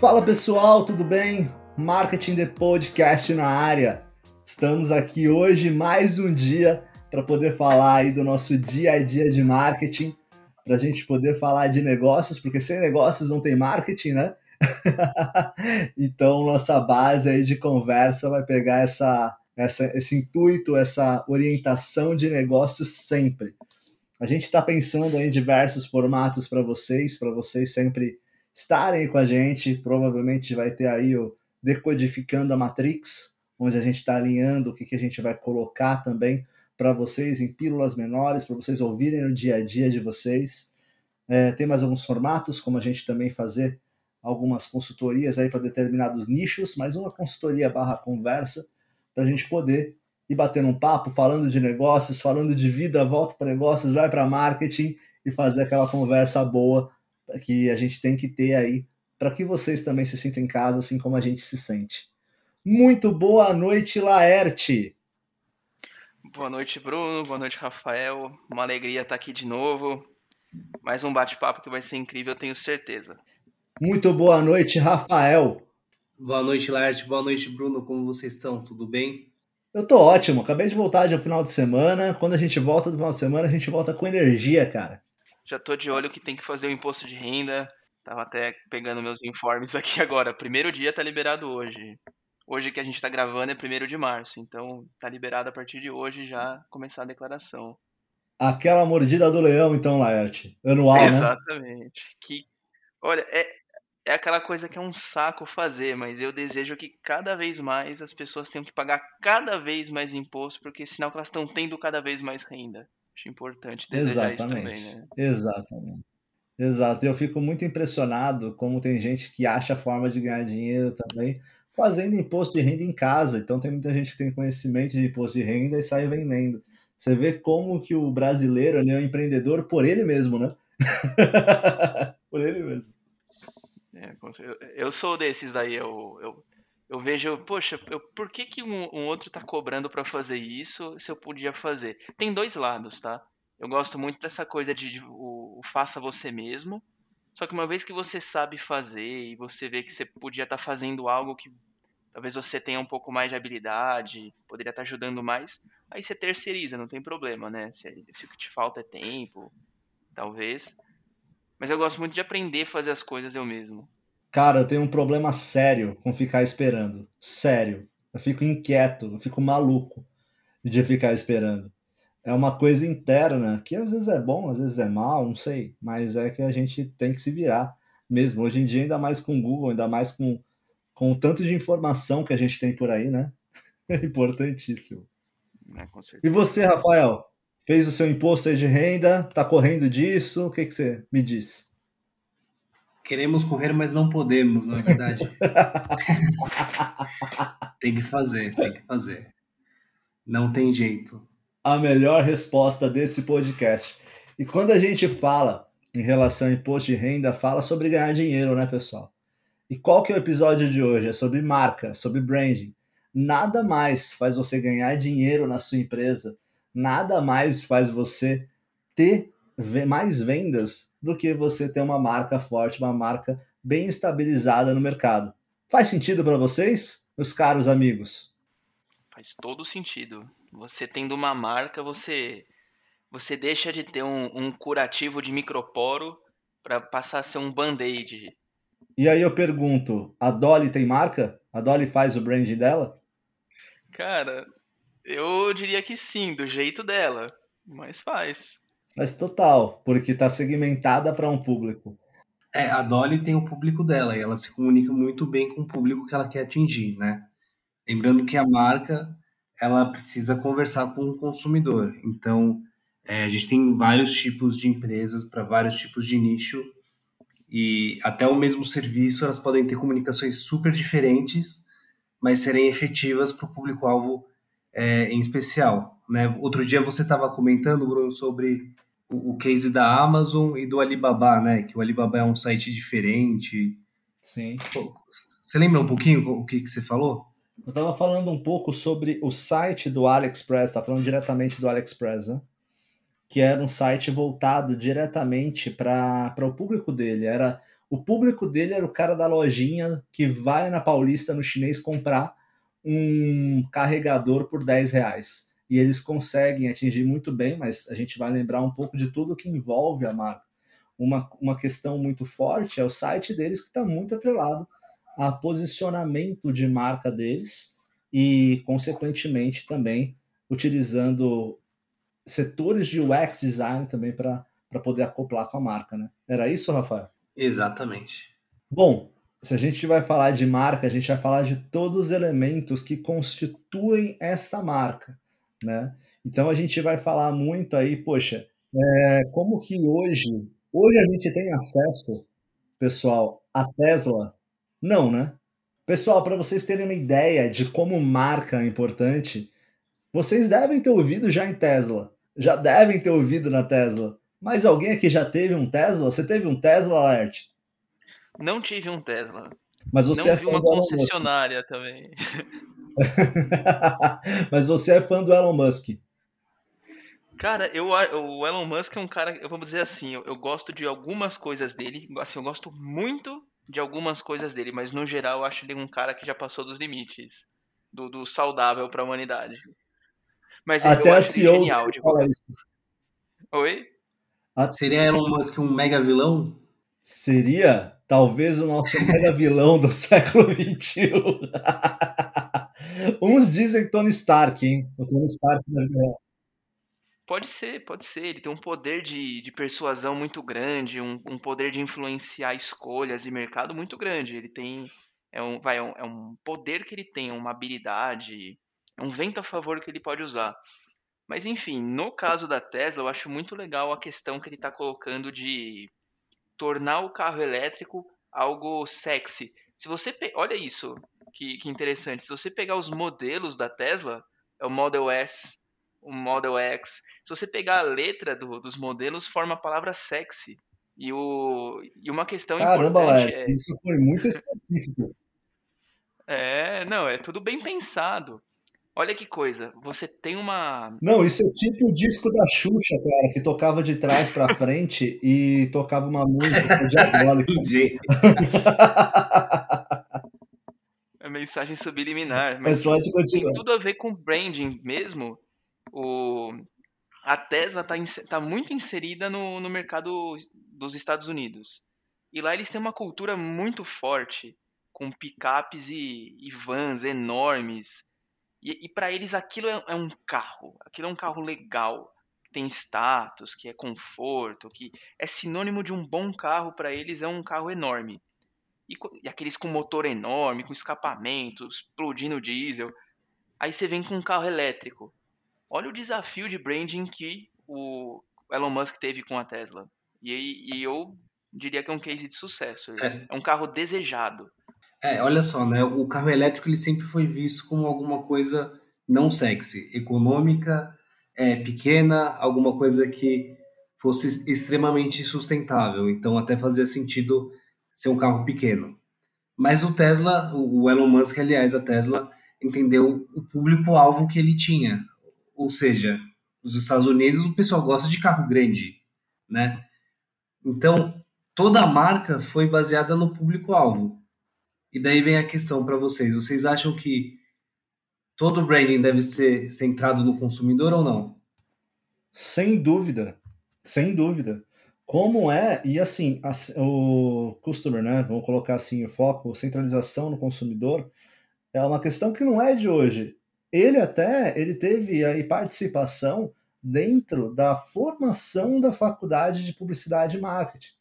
Fala pessoal, tudo bem? Marketing The Podcast na área. Estamos aqui hoje mais um dia para poder falar aí do nosso dia a dia de marketing, para a gente poder falar de negócios, porque sem negócios não tem marketing, né? então nossa base aí de conversa vai pegar essa, essa, esse intuito, essa orientação de negócios sempre. A gente está pensando em diversos formatos para vocês, para vocês sempre estarem com a gente. Provavelmente vai ter aí o Decodificando a Matrix, onde a gente está alinhando o que, que a gente vai colocar também para vocês em pílulas menores, para vocês ouvirem no dia a dia de vocês. É, tem mais alguns formatos, como a gente também fazer algumas consultorias aí para determinados nichos, mas uma consultoria barra conversa para a gente poder ir batendo um papo, falando de negócios, falando de vida, volta para negócios, vai para marketing e fazer aquela conversa boa que a gente tem que ter aí para que vocês também se sintam em casa, assim como a gente se sente. Muito boa noite, Laerte. Boa noite, Bruno. Boa noite, Rafael. Uma alegria estar aqui de novo. Mais um bate-papo que vai ser incrível, eu tenho certeza. Muito boa noite, Rafael. Boa noite, Laerte. Boa noite, Bruno. Como vocês estão? Tudo bem? Eu tô ótimo. Acabei de voltar de um final de semana. Quando a gente volta do final de semana, a gente volta com energia, cara. Já tô de olho que tem que fazer o imposto de renda. Tava até pegando meus informes aqui agora. Primeiro dia tá liberado hoje. Hoje que a gente tá gravando é primeiro de março, então tá liberado a partir de hoje já começar a declaração. Aquela mordida do leão, então, Laerte. Anual, Exatamente. né? Que, olha, é, é aquela coisa que é um saco fazer, mas eu desejo que cada vez mais as pessoas tenham que pagar cada vez mais imposto, porque senão elas estão tendo cada vez mais renda. Acho importante desejar Exatamente. isso também, né? Exatamente. Exato. Eu fico muito impressionado como tem gente que acha forma de ganhar dinheiro também fazendo imposto de renda em casa. Então tem muita gente que tem conhecimento de imposto de renda e sai vendendo. Você vê como que o brasileiro é um empreendedor por ele mesmo, né? por ele mesmo. É, eu sou desses daí, eu, eu, eu vejo, poxa, eu, por que, que um, um outro está cobrando para fazer isso se eu podia fazer? Tem dois lados, tá? Eu gosto muito dessa coisa de, de o, o, faça você mesmo. Só que uma vez que você sabe fazer e você vê que você podia estar tá fazendo algo que talvez você tenha um pouco mais de habilidade, poderia estar tá ajudando mais, aí você terceiriza, não tem problema, né? Se, se o que te falta é tempo, talvez. Mas eu gosto muito de aprender a fazer as coisas eu mesmo. Cara, eu tenho um problema sério com ficar esperando. Sério. Eu fico inquieto, eu fico maluco de ficar esperando. É uma coisa interna que às vezes é bom, às vezes é mal, não sei, mas é que a gente tem que se virar mesmo. Hoje em dia, ainda mais com o Google, ainda mais com, com o tanto de informação que a gente tem por aí, né? É importantíssimo. É, e você, Rafael? Fez o seu imposto de renda? Tá correndo disso? O que, que você me diz? Queremos correr, mas não podemos, não é verdade? tem que fazer, tem que fazer. Não tem jeito. A melhor resposta desse podcast. E quando a gente fala em relação a imposto de renda, fala sobre ganhar dinheiro, né, pessoal? E qual que é o episódio de hoje? É sobre marca, sobre branding. Nada mais faz você ganhar dinheiro na sua empresa, nada mais faz você ter mais vendas do que você ter uma marca forte, uma marca bem estabilizada no mercado. Faz sentido para vocês, meus caros amigos? Faz todo sentido. Você tendo uma marca, você você deixa de ter um, um curativo de microporo para passar a ser um band-aid. E aí eu pergunto, a Dolly tem marca? A Dolly faz o brand dela? Cara, eu diria que sim, do jeito dela, mas faz. Mas total, porque está segmentada para um público. É, a Dolly tem o público dela e ela se comunica muito bem com o público que ela quer atingir, né? Lembrando que a marca ela precisa conversar com o consumidor. Então, é, a gente tem vários tipos de empresas para vários tipos de nicho e até o mesmo serviço elas podem ter comunicações super diferentes, mas serem efetivas para o público-alvo é, em especial. Né? Outro dia você estava comentando, Bruno, sobre o, o, case da Amazon e do Alibaba, né? Que o Alibaba é um site diferente. Sim. Você lembra um pouquinho o que, que você falou? Eu estava falando um pouco sobre o site do AliExpress, tá falando diretamente do AliExpress, né? Que era um site voltado diretamente para o público dele. Era O público dele era o cara da lojinha que vai na Paulista, no chinês, comprar um carregador por 10 reais. E eles conseguem atingir muito bem, mas a gente vai lembrar um pouco de tudo que envolve a marca. Uma, uma questão muito forte é o site deles, que está muito atrelado a posicionamento de marca deles e, consequentemente, também utilizando setores de UX design também para poder acoplar com a marca, né? Era isso, Rafael? Exatamente. Bom, se a gente vai falar de marca, a gente vai falar de todos os elementos que constituem essa marca, né? Então a gente vai falar muito aí, poxa, é, como que hoje, hoje a gente tem acesso, pessoal, a Tesla? Não, né? Pessoal, para vocês terem uma ideia de como marca é importante, vocês devem ter ouvido já em Tesla, já devem ter ouvido na Tesla. Mas alguém aqui já teve um Tesla? Você teve um Tesla, Alert? Não tive um Tesla. Mas você não é fã uma concessionária também. Mas você é fã do Elon Musk. Cara, eu, o Elon Musk é um cara, eu vou dizer assim, eu, eu gosto de algumas coisas dele, assim, eu gosto muito de algumas coisas dele, mas no geral eu acho ele um cara que já passou dos limites do, do saudável para a humanidade. Mas eu Até a acho ele CEO genial de fala isso. Oi? Seria Elon Musk um mega vilão? Seria talvez o nosso mega vilão do século XXI. Uns dizem Tony Stark, hein? O Tony Stark da real. Pode ser, pode ser. Ele tem um poder de, de persuasão muito grande, um, um poder de influenciar escolhas e mercado muito grande. Ele tem. É um, vai, é um, é um poder que ele tem, uma habilidade, é um vento a favor que ele pode usar. Mas enfim, no caso da Tesla, eu acho muito legal a questão que ele está colocando de tornar o carro elétrico algo sexy. Se você pe... olha isso, que, que interessante. Se você pegar os modelos da Tesla, é o Model S, o Model X. Se você pegar a letra do- dos modelos, forma a palavra sexy. E, o, e uma questão Caramba, importante Léo, isso foi muito específico. é, é, não, é tudo bem pensado. Olha que coisa, você tem uma Não, isso é tipo o disco da Xuxa, cara, que tocava de trás pra frente e tocava uma música diabólica. Mensagem subliminar, Mas mas pode tem continuar. tudo a ver com branding mesmo. O, a Tesla está muito inserida no, no mercado dos Estados Unidos. E lá eles têm uma cultura muito forte, com picapes e, e vans enormes. E, e para eles aquilo é, é um carro, aquilo é um carro legal, que tem status, que é conforto, que é sinônimo de um bom carro para eles, é um carro enorme. E, e aqueles com motor enorme, com escapamento, explodindo diesel. Aí você vem com um carro elétrico. Olha o desafio de branding que o Elon Musk teve com a Tesla. E, e eu diria que é um case de sucesso. É. É um carro desejado. É, olha só, né? O carro elétrico ele sempre foi visto como alguma coisa não sexy, econômica, é, pequena, alguma coisa que fosse extremamente sustentável. Então até fazia sentido ser um carro pequeno. Mas o Tesla, o Elon Musk, aliás, a Tesla entendeu o público-alvo que ele tinha. Ou seja, nos Estados Unidos o pessoal gosta de carro grande, né? Então toda a marca foi baseada no público-alvo. E daí vem a questão para vocês. Vocês acham que todo branding deve ser centrado no consumidor ou não? Sem dúvida, sem dúvida. Como é, e assim, as- o customer, né? Vamos colocar assim, o foco, centralização no consumidor, é uma questão que não é de hoje. Ele até, ele teve aí participação dentro da formação da faculdade de publicidade e marketing.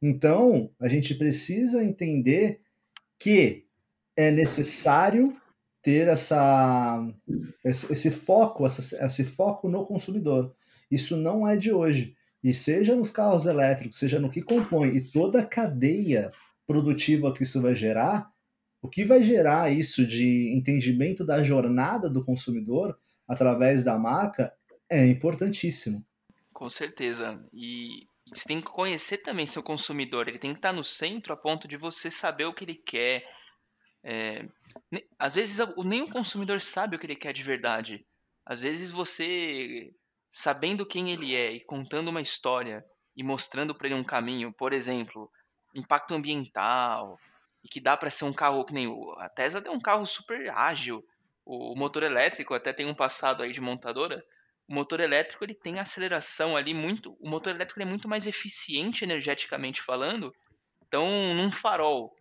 Então, a gente precisa entender que é necessário ter essa, esse, esse foco, essa, esse foco no consumidor. Isso não é de hoje. E seja nos carros elétricos, seja no que compõe, e toda a cadeia produtiva que isso vai gerar, o que vai gerar isso de entendimento da jornada do consumidor através da marca é importantíssimo. Com certeza. E você tem que conhecer também seu consumidor. Ele tem que estar no centro a ponto de você saber o que ele quer. É, às vezes nem o consumidor sabe o que ele quer de verdade. Às vezes você, sabendo quem ele é e contando uma história e mostrando para ele um caminho, por exemplo, impacto ambiental e que dá para ser um carro que nem o a Tesla é um carro super ágil. O, o motor elétrico até tem um passado aí de montadora. O motor elétrico ele tem aceleração ali muito, o motor elétrico é muito mais eficiente energeticamente falando. Então, num farol,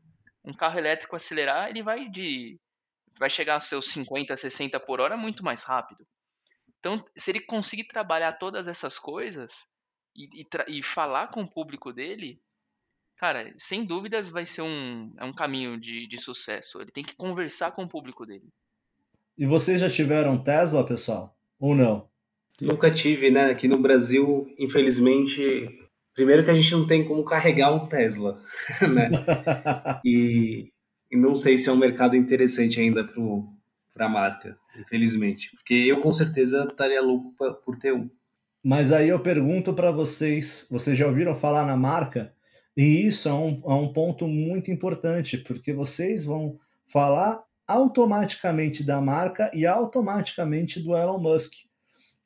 um carro elétrico acelerar, ele vai de vai chegar aos seus 50, 60 por hora muito mais rápido. Então, se ele conseguir trabalhar todas essas coisas e, e, e falar com o público dele, cara, sem dúvidas vai ser um, é um caminho de, de sucesso. Ele tem que conversar com o público dele. E vocês já tiveram Tesla, pessoal? Ou não? Nunca tive, né? Aqui no Brasil, infelizmente, primeiro que a gente não tem como carregar um Tesla, né? e, e não sei se é um mercado interessante ainda para a marca, infelizmente. Porque eu com certeza estaria louco pra, por ter um. Mas aí eu pergunto para vocês, vocês já ouviram falar na marca? E isso é um, é um ponto muito importante, porque vocês vão falar automaticamente da marca e automaticamente do Elon Musk.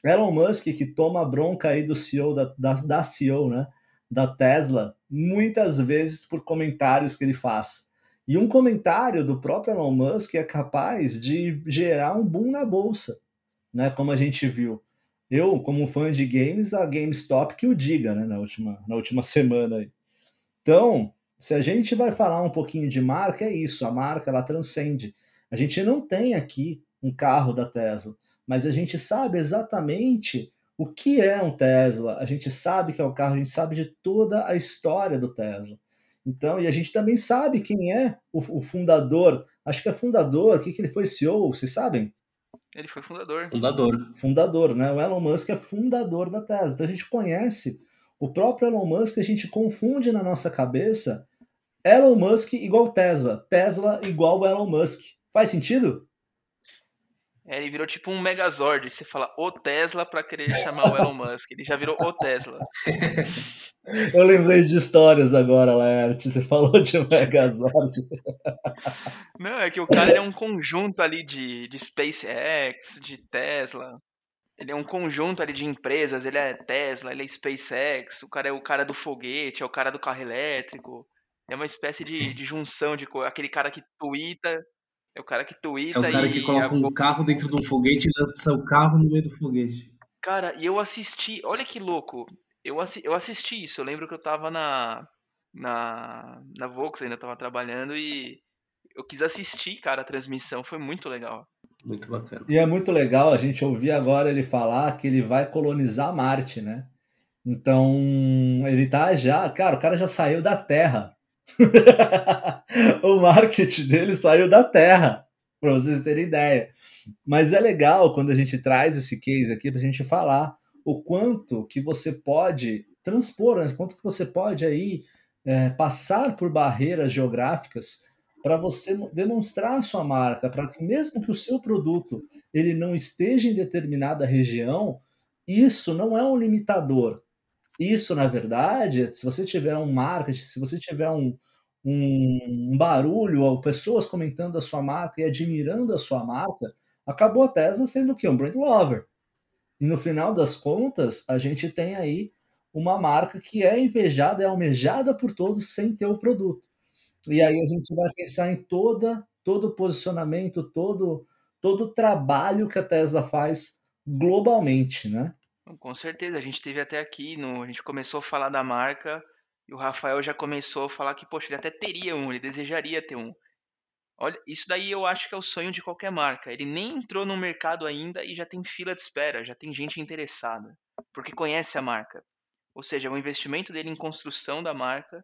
Elon Musk que toma bronca aí do CEO da, da, da CEO, né, da Tesla, muitas vezes por comentários que ele faz. E um comentário do próprio Elon Musk é capaz de gerar um boom na bolsa, né? Como a gente viu. Eu, como fã de games, a GameStop que o diga, né? Na última, na última semana aí. Então, se a gente vai falar um pouquinho de marca, é isso. A marca, ela transcende. A gente não tem aqui um carro da Tesla, mas a gente sabe exatamente o que é um Tesla. A gente sabe que é o carro, a gente sabe de toda a história do Tesla. Então, e a gente também sabe quem é o, o fundador. Acho que é fundador, o que, que ele foi CEO, vocês sabem? Ele foi fundador. Fundador. Fundador, né? O Elon Musk é fundador da Tesla. Então a gente conhece o próprio Elon Musk, a gente confunde na nossa cabeça Elon Musk igual Tesla, Tesla igual Elon Musk. Faz sentido? É, ele virou tipo um Megazord. Você fala o Tesla para querer chamar o Elon Musk. Ele já virou o Tesla. Eu lembrei de histórias agora, Laerte. Você falou de Megazord. Não, é que o cara é um conjunto ali de, de SpaceX, de Tesla. Ele é um conjunto ali de empresas. Ele é Tesla, ele é SpaceX. O cara é o cara do foguete, é o cara do carro elétrico. É uma espécie de, de junção de aquele cara que twitta é o cara que twitta É o cara que coloca um carro dentro de um foguete e lança o carro no meio do foguete. Cara, e eu assisti, olha que louco. Eu, assi, eu assisti isso. Eu lembro que eu tava na na na Vox, ainda tava trabalhando e eu quis assistir, cara, a transmissão, foi muito legal. Muito bacana. E é muito legal a gente ouvir agora ele falar que ele vai colonizar Marte, né? Então, ele tá já, cara, o cara já saiu da Terra. o marketing dele saiu da terra, para vocês terem ideia. Mas é legal quando a gente traz esse case aqui para a gente falar o quanto que você pode transpor, né? quanto que você pode aí é, passar por barreiras geográficas para você demonstrar a sua marca, para que mesmo que o seu produto ele não esteja em determinada região, isso não é um limitador, isso, na verdade, se você tiver um marketing, se você tiver um, um, barulho, ou pessoas comentando a sua marca e admirando a sua marca, acabou a Tesla sendo o quê? Um brand lover. E no final das contas, a gente tem aí uma marca que é invejada, é almejada por todos sem ter o produto. E aí a gente vai pensar em toda, todo o posicionamento, todo, todo o trabalho que a Tesla faz globalmente, né? Com certeza, a gente teve até aqui, no, a gente começou a falar da marca e o Rafael já começou a falar que, poxa, ele até teria um, ele desejaria ter um. Olha, isso daí eu acho que é o sonho de qualquer marca. Ele nem entrou no mercado ainda e já tem fila de espera, já tem gente interessada, porque conhece a marca. Ou seja, o investimento dele em construção da marca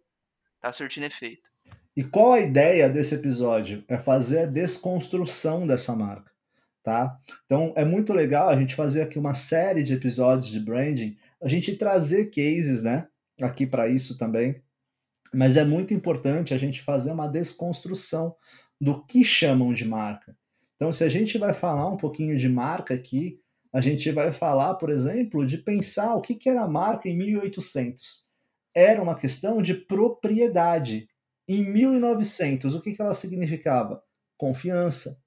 está surtindo efeito. E qual a ideia desse episódio? É fazer a desconstrução dessa marca tá? Então é muito legal a gente fazer aqui uma série de episódios de branding, a gente trazer cases, né, aqui para isso também. Mas é muito importante a gente fazer uma desconstrução do que chamam de marca. Então, se a gente vai falar um pouquinho de marca aqui, a gente vai falar, por exemplo, de pensar o que, que era marca em 1800. Era uma questão de propriedade. Em 1900, o que, que ela significava? Confiança,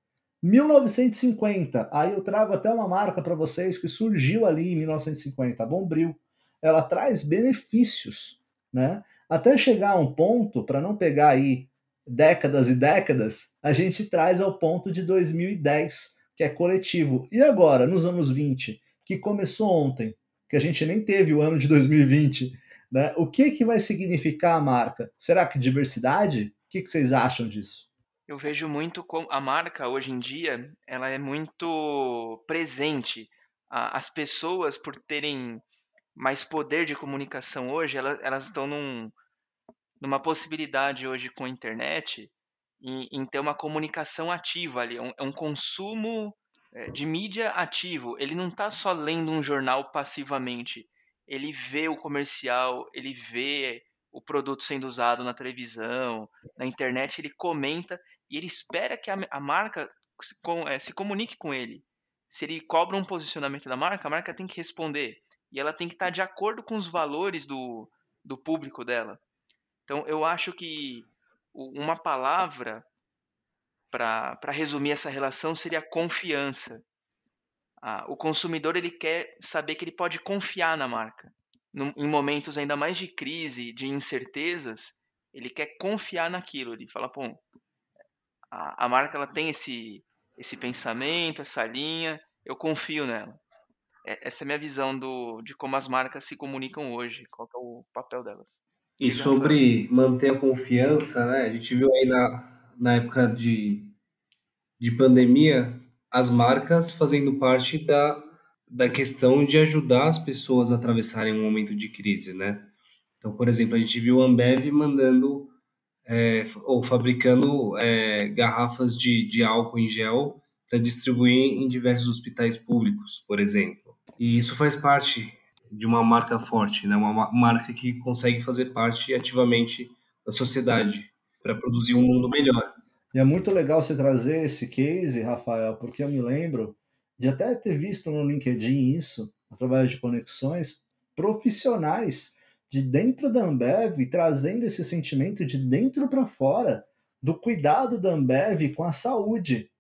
1950, aí eu trago até uma marca para vocês que surgiu ali em 1950, a Bombril. Ela traz benefícios, né? até chegar a um ponto, para não pegar aí décadas e décadas, a gente traz ao ponto de 2010, que é coletivo. E agora, nos anos 20, que começou ontem, que a gente nem teve o ano de 2020, né? O que, que vai significar a marca? Será que diversidade? O que, que vocês acham disso? Eu vejo muito como a marca hoje em dia, ela é muito presente. As pessoas, por terem mais poder de comunicação hoje, elas, elas estão num, numa possibilidade hoje com a internet em, em ter uma comunicação ativa ali, é um, é um consumo é, de mídia ativo. Ele não está só lendo um jornal passivamente. Ele vê o comercial, ele vê o produto sendo usado na televisão, na internet, ele comenta e ele espera que a, a marca se, com, é, se comunique com ele. Se ele cobra um posicionamento da marca, a marca tem que responder. E ela tem que estar de acordo com os valores do, do público dela. Então, eu acho que uma palavra para resumir essa relação seria confiança. Ah, o consumidor ele quer saber que ele pode confiar na marca. Num, em momentos ainda mais de crise, de incertezas, ele quer confiar naquilo. Ele fala, pô, a, a marca ela tem esse, esse pensamento, essa linha, eu confio nela. É, essa é a minha visão do, de como as marcas se comunicam hoje, qual é o papel delas. E sobre manter a confiança, né? A gente viu aí na, na época de, de pandemia as marcas fazendo parte da, da questão de ajudar as pessoas a atravessarem um momento de crise, né? Então, por exemplo, a gente viu a Ambev mandando é, ou fabricando é, garrafas de, de álcool em gel para distribuir em diversos hospitais públicos, por exemplo. E isso faz parte de uma marca forte, né? Uma marca que consegue fazer parte ativamente da sociedade para produzir um mundo melhor. E é muito legal você trazer esse case, Rafael, porque eu me lembro de até ter visto no LinkedIn isso, através de conexões profissionais de dentro da Ambev, trazendo esse sentimento de dentro para fora do cuidado da Ambev com a saúde.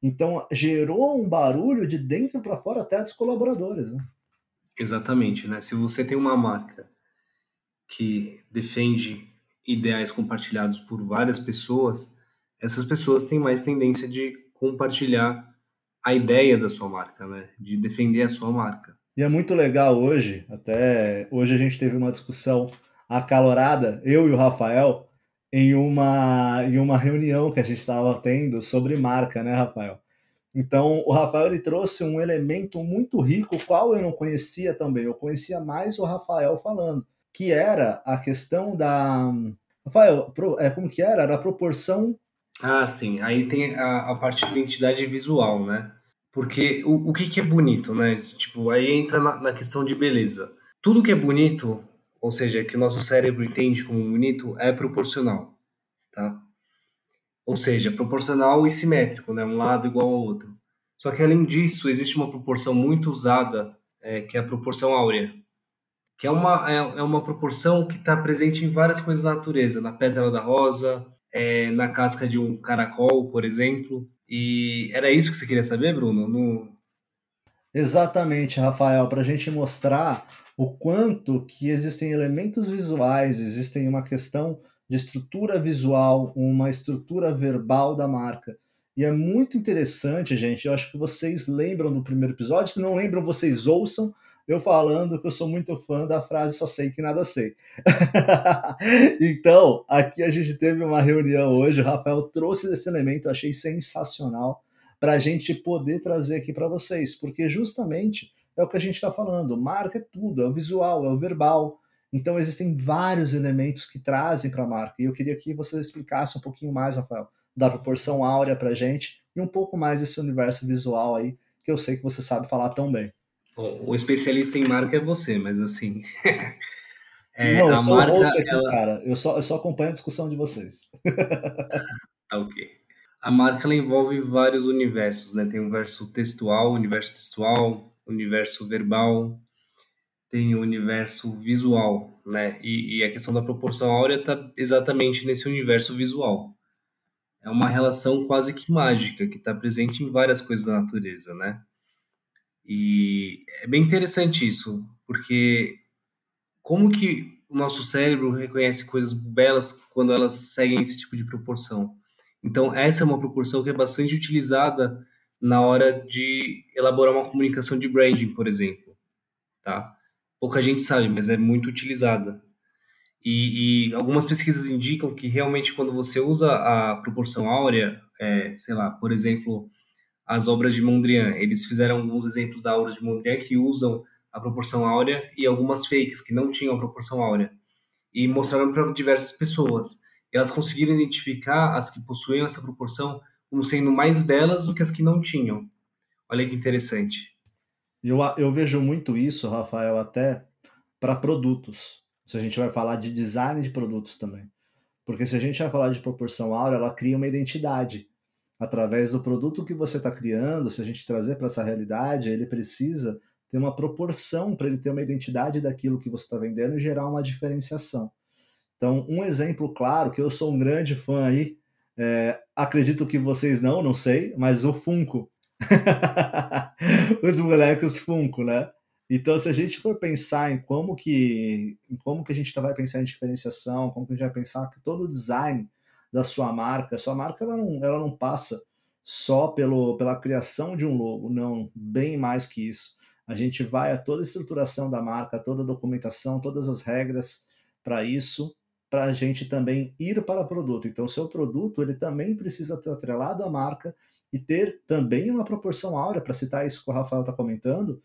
Então, gerou um barulho de dentro para fora até dos colaboradores. Né? Exatamente, né? Se você tem uma marca que defende ideais compartilhados por várias pessoas, essas pessoas têm mais tendência de compartilhar a ideia da sua marca, né? De defender a sua marca. E é muito legal hoje, até hoje a gente teve uma discussão acalorada, eu e o Rafael, em uma, em uma reunião que a gente estava tendo sobre marca, né, Rafael? Então, o Rafael ele trouxe um elemento muito rico, qual eu não conhecia também. Eu conhecia mais o Rafael falando, que era a questão da. Rafael, é, como que era? Era a proporção. Ah, sim. Aí tem a, a parte de identidade visual, né? Porque o, o que, que é bonito, né? Tipo, aí entra na, na questão de beleza. Tudo que é bonito, ou seja, que o nosso cérebro entende como bonito, é proporcional, tá? ou seja, proporcional e simétrico, né? um lado igual ao outro. Só que além disso, existe uma proporção muito usada, é, que é a proporção áurea, que é uma, é, é uma proporção que está presente em várias coisas da natureza, na pétala da rosa, é, na casca de um caracol, por exemplo. E era isso que você queria saber, Bruno? No... Exatamente, Rafael, para a gente mostrar o quanto que existem elementos visuais, existem uma questão de estrutura visual, uma estrutura verbal da marca. E é muito interessante, gente. Eu acho que vocês lembram do primeiro episódio. Se não lembram, vocês ouçam eu falando que eu sou muito fã da frase só sei que nada sei. então, aqui a gente teve uma reunião hoje, o Rafael trouxe esse elemento, eu achei sensacional para a gente poder trazer aqui para vocês, porque justamente é o que a gente está falando. Marca é tudo, é o visual, é o verbal, então, existem vários elementos que trazem para a marca. E eu queria que você explicasse um pouquinho mais, Rafael, da proporção áurea para a gente e um pouco mais desse universo visual aí, que eu sei que você sabe falar tão bem. Bom, o especialista em marca é você, mas assim. é, Não, eu a sou marca, o aqui, ela... cara. Eu só, eu só acompanho a discussão de vocês. tá ok. A marca ela envolve vários universos, né? Tem o universo textual, universo textual, universo verbal, tem o universo visual, né? E, e a questão da proporção áurea está exatamente nesse universo visual. É uma relação quase que mágica que está presente em várias coisas da natureza, né? E é bem interessante isso, porque como que o nosso cérebro reconhece coisas belas quando elas seguem esse tipo de proporção. Então, essa é uma proporção que é bastante utilizada na hora de elaborar uma comunicação de branding, por exemplo. Tá? Pouca gente sabe, mas é muito utilizada. E, e, algumas pesquisas indicam que realmente quando você usa a proporção áurea, é, sei lá, por exemplo, as obras de Mondrian, eles fizeram alguns exemplos da obra de Mondrian que usam a proporção áurea e algumas fakes que não tinham a proporção áurea e mostraram para diversas pessoas. Elas conseguiram identificar as que possuíam essa proporção como sendo mais belas do que as que não tinham. Olha que interessante. Eu, eu vejo muito isso, Rafael, até para produtos se a gente vai falar de design de produtos também. Porque se a gente vai falar de proporção áurea, ela cria uma identidade. Através do produto que você está criando, se a gente trazer para essa realidade, ele precisa ter uma proporção para ele ter uma identidade daquilo que você está vendendo e gerar uma diferenciação. Então, um exemplo claro, que eu sou um grande fã aí, é, acredito que vocês não, não sei, mas o Funko. Os moleques Funko, né? Então, se a gente for pensar em como que, em como que a gente vai pensar em diferenciação, como que a gente vai pensar que todo o design da sua marca, sua marca ela não, ela não passa só pelo, pela criação de um logo, não, bem mais que isso. A gente vai a toda a estruturação da marca, toda a documentação, todas as regras para isso, para a gente também ir para o produto. Então, seu produto ele também precisa estar atrelado à marca e ter também uma proporção áurea, para citar isso que o Rafael está comentando,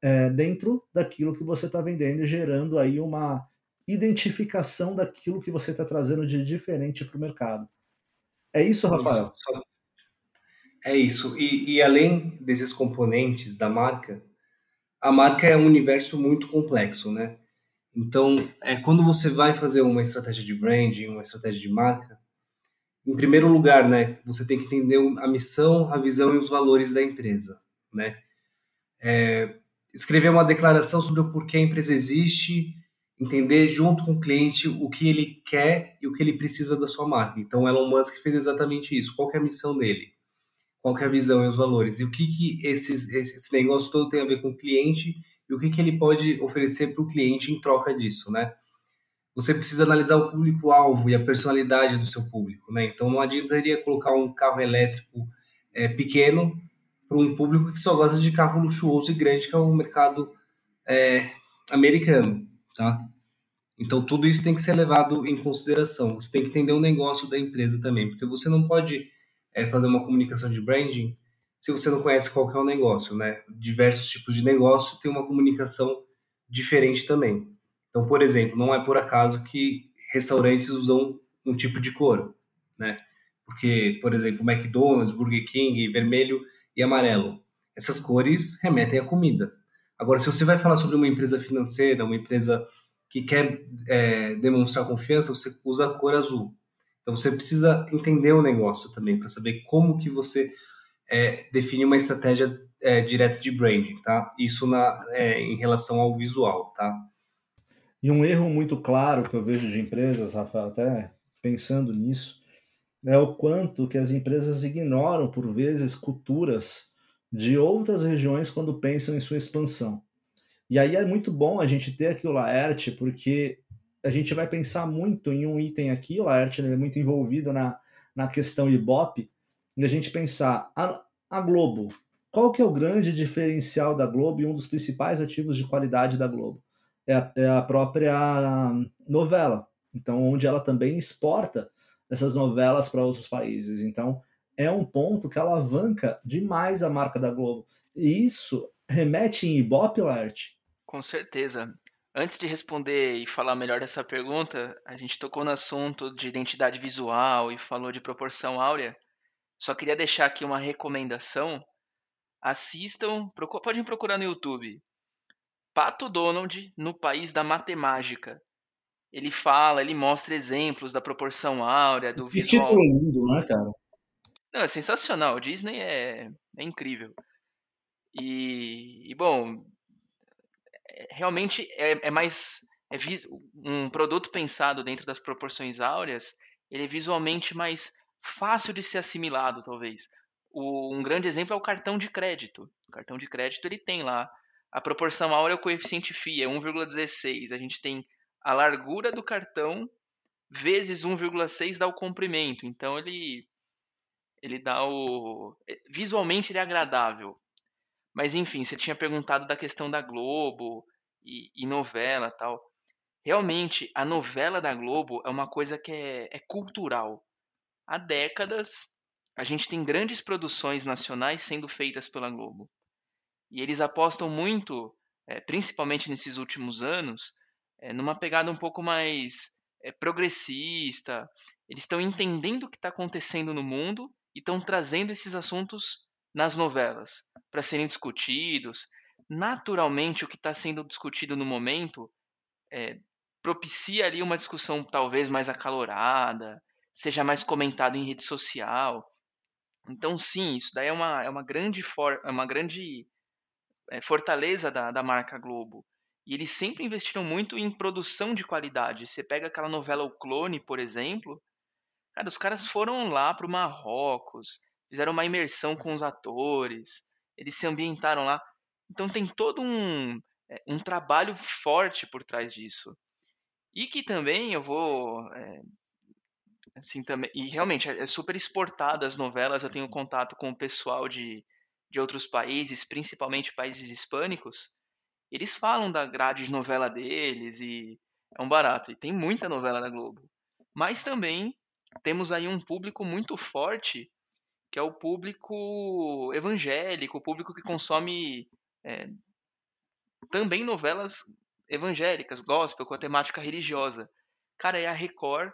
é, dentro daquilo que você está vendendo, gerando aí uma identificação daquilo que você está trazendo de diferente para o mercado. É isso, Rafael? Isso. É isso. E, e, além desses componentes da marca, a marca é um universo muito complexo, né? Então, é quando você vai fazer uma estratégia de branding, uma estratégia de marca, em primeiro lugar, né, você tem que entender a missão, a visão e os valores da empresa, né? É, escrever uma declaração sobre o porquê a empresa existe, entender junto com o cliente o que ele quer e o que ele precisa da sua marca. Então, Elon Musk fez exatamente isso. Qual é a missão dele? Qual é a visão e os valores? E o que, que esses, esse negócio todo tem a ver com o cliente e o que, que ele pode oferecer para o cliente em troca disso, né? Você precisa analisar o público-alvo e a personalidade do seu público, né? Então, não adiantaria colocar um carro elétrico é, pequeno para um público que só gosta de carro luxuoso e grande, que é o mercado é, americano, tá? Então tudo isso tem que ser levado em consideração. Você tem que entender o negócio da empresa também, porque você não pode é, fazer uma comunicação de branding se você não conhece qual é o negócio, né? Diversos tipos de negócio têm uma comunicação diferente também. Então, por exemplo, não é por acaso que restaurantes usam um tipo de cor, né? Porque, por exemplo, McDonald's, Burger King, vermelho e amarelo. Essas cores remetem à comida. Agora, se você vai falar sobre uma empresa financeira, uma empresa que quer é, demonstrar confiança, você usa a cor azul. Então, você precisa entender o negócio também para saber como que você é, define uma estratégia é, direta de branding, tá? Isso na, é, em relação ao visual, tá? E um erro muito claro que eu vejo de empresas, Rafael, até pensando nisso, é o quanto que as empresas ignoram, por vezes, culturas de outras regiões quando pensam em sua expansão. E aí é muito bom a gente ter aqui o Laerte, porque a gente vai pensar muito em um item aqui, o Laerte é muito envolvido na, na questão Ibope, e a gente pensar, a, a Globo, qual que é o grande diferencial da Globo e um dos principais ativos de qualidade da Globo? É a, é a própria novela, então onde ela também exporta essas novelas para outros países. Então, é um ponto que alavanca demais a marca da Globo. E isso remete em Ibope, Lart? Com certeza. Antes de responder e falar melhor dessa pergunta, a gente tocou no assunto de identidade visual e falou de proporção áurea. Só queria deixar aqui uma recomendação. Assistam, podem procurar no YouTube. Pato Donald no País da Matemática ele fala, ele mostra exemplos da proporção áurea, do que visual. Que lindo, né, cara? Não, é sensacional. O Disney é, é incrível. E, e, bom, realmente é, é mais é um produto pensado dentro das proporções áureas. Ele é visualmente mais fácil de ser assimilado, talvez. O, um grande exemplo é o cartão de crédito. O cartão de crédito ele tem lá a proporção áurea, o coeficiente FI é 1,16. A gente tem a largura do cartão vezes 1,6 dá o comprimento. Então ele ele dá o visualmente ele é agradável. Mas enfim, você tinha perguntado da questão da Globo e, e novela tal. Realmente, a novela da Globo é uma coisa que é, é cultural. Há décadas, a gente tem grandes produções nacionais sendo feitas pela Globo. E eles apostam muito, é, principalmente nesses últimos anos, é, numa pegada um pouco mais é, progressista. Eles estão entendendo o que está acontecendo no mundo e estão trazendo esses assuntos nas novelas para serem discutidos. Naturalmente, o que está sendo discutido no momento é, propicia ali uma discussão talvez mais acalorada, seja mais comentado em rede social. Então, sim, isso daí é uma, é uma grande, for, é uma grande é, fortaleza da, da marca Globo. E eles sempre investiram muito em produção de qualidade. Você pega aquela novela O Clone, por exemplo, cara, os caras foram lá para o Marrocos, fizeram uma imersão com os atores, eles se ambientaram lá. Então tem todo um, é, um trabalho forte por trás disso. E que também eu vou. É, assim, também, e realmente é, é super exportada as novelas. Eu tenho contato com o pessoal de, de outros países, principalmente países hispânicos. Eles falam da grade de novela deles e é um barato. E tem muita novela da Globo. Mas também temos aí um público muito forte, que é o público evangélico, o público que consome é, também novelas evangélicas, gospel, com a temática religiosa. Cara, e a Record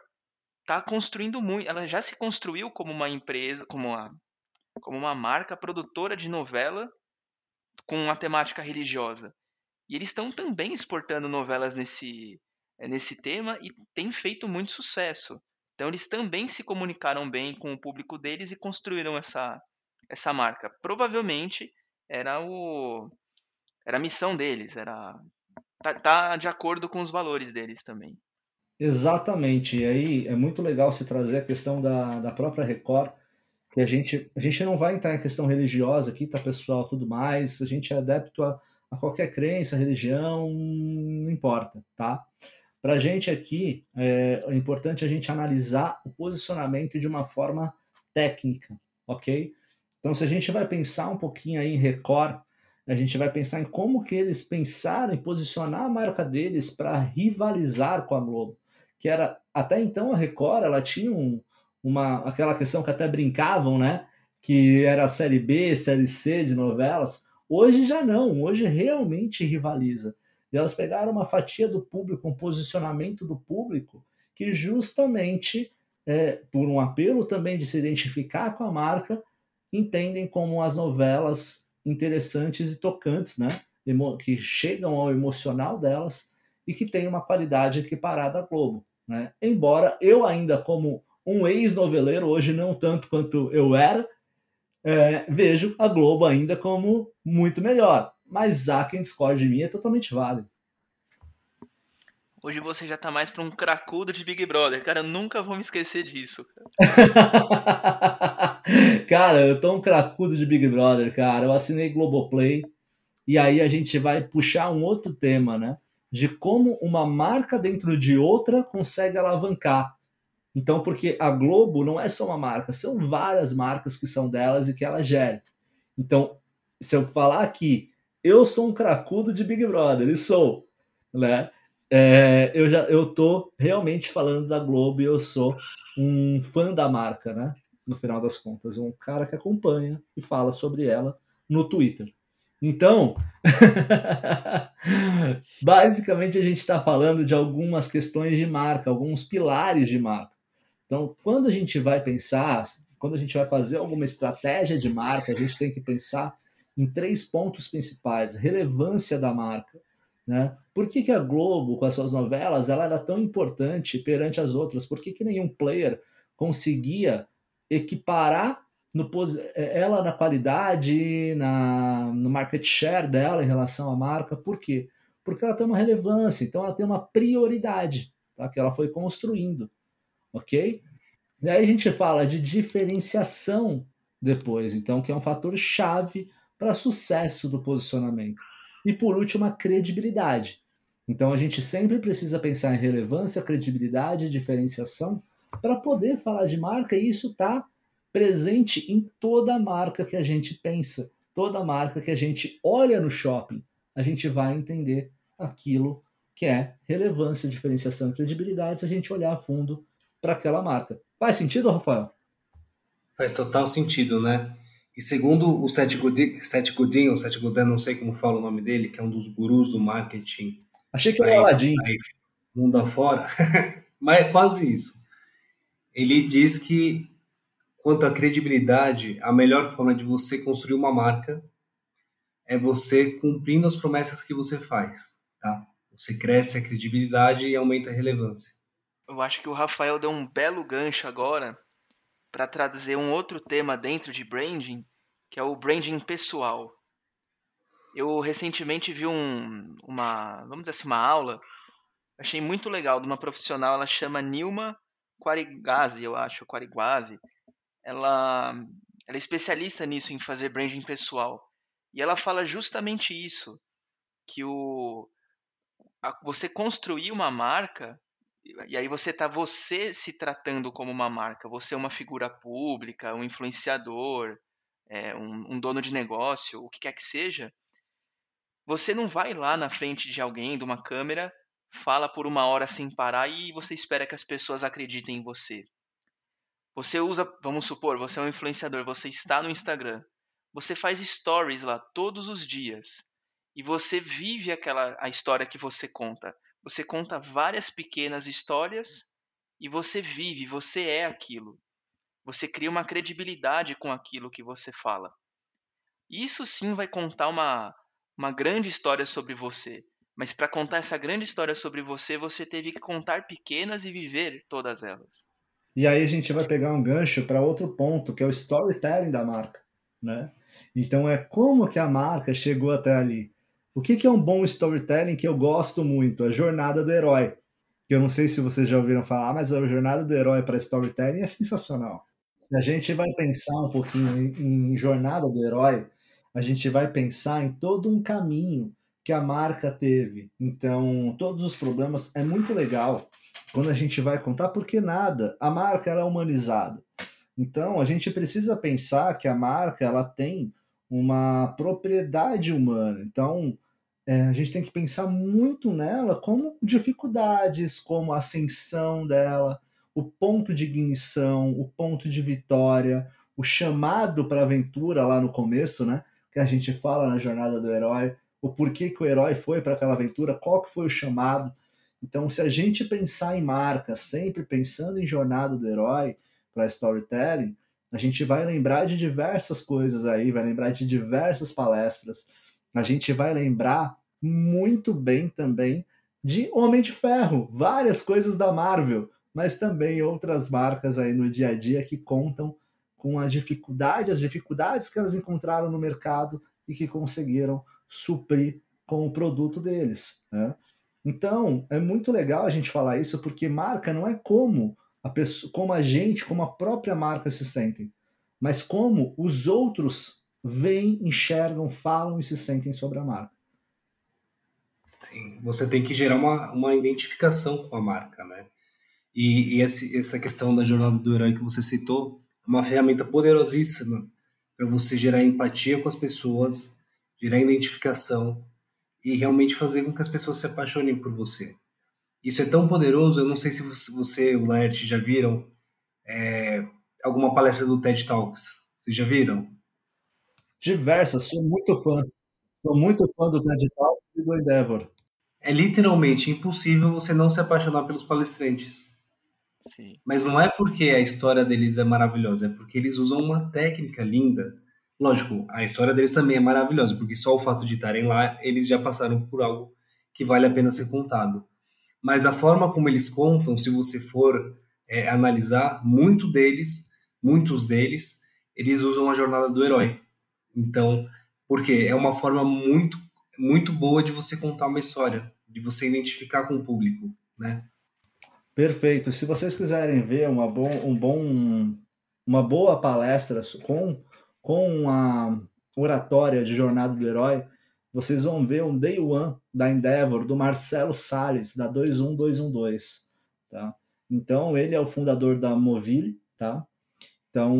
tá construindo muito. Ela já se construiu como uma empresa, como uma, como uma marca produtora de novela com uma temática religiosa. E eles estão também exportando novelas nesse, eh, nesse tema e tem feito muito sucesso. Então eles também se comunicaram bem com o público deles e construíram essa, essa marca. Provavelmente era o era a missão deles, era tá, tá de acordo com os valores deles também. Exatamente. E aí é muito legal se trazer a questão da, da própria Record, que a gente, a gente não vai entrar em questão religiosa aqui, tá, pessoal, tudo mais. A gente é adepto a, a qualquer crença, religião, não importa, tá? Para a gente aqui é, é importante a gente analisar o posicionamento de uma forma técnica, ok? Então, se a gente vai pensar um pouquinho aí em Record, a gente vai pensar em como que eles pensaram em posicionar a marca deles para rivalizar com a Globo, que era até então a Record, ela tinha um, uma aquela questão que até brincavam, né, que era a série B, série C de novelas. Hoje já não, hoje realmente rivaliza. E elas pegaram uma fatia do público, um posicionamento do público que justamente é, por um apelo também de se identificar com a marca, entendem como as novelas interessantes e tocantes, né? que chegam ao emocional delas e que têm uma qualidade equiparada à Globo. Né? Embora eu ainda, como um ex-noveleiro, hoje não tanto quanto eu era, é, vejo a Globo ainda como muito melhor. Mas há quem discorde de mim, é totalmente válido. Hoje você já tá mais para um cracudo de Big Brother. Cara, eu nunca vou me esquecer disso. cara, eu tô um cracudo de Big Brother, cara. Eu assinei Globoplay. E aí a gente vai puxar um outro tema, né? De como uma marca dentro de outra consegue alavancar. Então, porque a Globo não é só uma marca, são várias marcas que são delas e que ela gera. Então, se eu falar que eu sou um cracudo de Big Brother, e sou, né? É, eu já eu tô realmente falando da Globo e eu sou um fã da marca, né? No final das contas, um cara que acompanha e fala sobre ela no Twitter. Então, basicamente a gente está falando de algumas questões de marca, alguns pilares de marca. Então, quando a gente vai pensar, quando a gente vai fazer alguma estratégia de marca, a gente tem que pensar em três pontos principais: relevância da marca, né? Por que, que a Globo, com as suas novelas, ela era tão importante perante as outras? Por que, que nenhum player conseguia equiparar no, é, ela na qualidade, na, no market share dela em relação à marca? Por quê? Porque ela tem uma relevância, então ela tem uma prioridade tá? que ela foi construindo, ok? E aí a gente fala de diferenciação depois, então que é um fator chave para sucesso do posicionamento. E por último, a credibilidade. Então a gente sempre precisa pensar em relevância, credibilidade, diferenciação para poder falar de marca e isso está presente em toda marca que a gente pensa, toda marca que a gente olha no shopping, a gente vai entender aquilo que é relevância, diferenciação e credibilidade se a gente olhar a fundo para aquela marca. Faz sentido, Rafael? Faz total sentido, né? E segundo o Seth Godin, Seth Godin ou Seth Godin, não sei como fala o nome dele, que é um dos gurus do marketing. Achei que era o Aladdin. Mundo afora. Mas é quase isso. Ele diz que, quanto à credibilidade, a melhor forma de você construir uma marca é você cumprindo as promessas que você faz, tá? Você cresce a credibilidade e aumenta a relevância. Eu acho que o Rafael deu um belo gancho agora para trazer um outro tema dentro de branding, que é o branding pessoal. Eu recentemente vi um, uma, vamos dizer assim, uma aula, achei muito legal, de uma profissional, ela chama Nilma Quarigazzi, eu acho, Quarigazzi. Ela, ela é especialista nisso, em fazer branding pessoal. E ela fala justamente isso, que o, a, você construir uma marca e aí você tá você se tratando como uma marca, você é uma figura pública, um influenciador, é, um, um, dono de negócio, o que quer que seja, você não vai lá na frente de alguém, de uma câmera, fala por uma hora sem parar e você espera que as pessoas acreditem em você. Você usa, vamos supor, você é um influenciador, você está no Instagram, você faz stories lá todos os dias e você vive aquela a história que você conta. Você conta várias pequenas histórias e você vive, você é aquilo. Você cria uma credibilidade com aquilo que você fala. Isso sim vai contar uma, uma grande história sobre você. Mas para contar essa grande história sobre você, você teve que contar pequenas e viver todas elas. E aí a gente vai pegar um gancho para outro ponto, que é o storytelling da marca, né? Então é como que a marca chegou até ali. O que, que é um bom storytelling que eu gosto muito? A jornada do herói. Que eu não sei se vocês já ouviram falar, mas a jornada do herói para storytelling é sensacional. Se a gente vai pensar um pouquinho em, em jornada do herói, a gente vai pensar em todo um caminho que a marca teve. Então, todos os problemas é muito legal quando a gente vai contar, porque nada, a marca ela é humanizada. Então, a gente precisa pensar que a marca ela tem uma propriedade humana. Então, é, a gente tem que pensar muito nela como dificuldades, como ascensão dela, o ponto de ignição, o ponto de vitória, o chamado para a aventura lá no começo, né? Que a gente fala na jornada do herói, o porquê que o herói foi para aquela aventura, qual que foi o chamado. Então, se a gente pensar em marca, sempre pensando em jornada do herói para storytelling, a gente vai lembrar de diversas coisas aí, vai lembrar de diversas palestras, a gente vai lembrar muito bem também de Homem de Ferro, várias coisas da Marvel, mas também outras marcas aí no dia a dia que contam com as dificuldades, as dificuldades que elas encontraram no mercado e que conseguiram suprir com o produto deles. Né? Então, é muito legal a gente falar isso, porque marca não é como a pessoa, como a gente, como a própria marca se sentem, mas como os outros veem, enxergam, falam e se sentem sobre a marca. Sim, você tem que gerar uma, uma identificação com a marca, né? E, e esse, essa questão da jornada do herói que você citou é uma ferramenta poderosíssima para você gerar empatia com as pessoas, gerar identificação e realmente fazer com que as pessoas se apaixonem por você. Isso é tão poderoso, eu não sei se você, o Laerte já viram é, alguma palestra do TED Talks. Vocês já viram? Diversas, sou muito fã. Sou muito fã do TED Talks do Endeavor. É literalmente impossível você não se apaixonar pelos palestrantes. Sim. Mas não é porque a história deles é maravilhosa, é porque eles usam uma técnica linda. Lógico, a história deles também é maravilhosa, porque só o fato de estarem lá, eles já passaram por algo que vale a pena ser contado mas a forma como eles contam, se você for é, analisar, muito deles, muitos deles, eles usam a jornada do herói. Então, porque é uma forma muito, muito boa de você contar uma história, de você identificar com o público, né? Perfeito. Se vocês quiserem ver uma, bom, um bom, uma boa palestra com, com a oratória de Jornada do Herói, vocês vão ver um Day One da Endeavor, do Marcelo Salles, da 21212, tá? Então, ele é o fundador da Movile, tá? Então,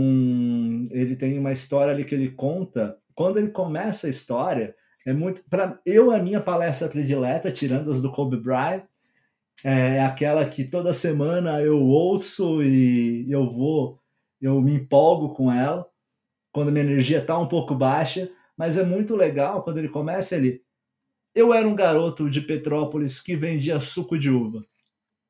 ele tem uma história ali que ele conta. Quando ele começa a história, é muito. para Eu, a minha palestra predileta, tirando as do Kobe Bryant, é aquela que toda semana eu ouço e eu vou, eu me empolgo com ela, quando minha energia está um pouco baixa, mas é muito legal quando ele começa ele. Eu era um garoto de Petrópolis que vendia suco de uva.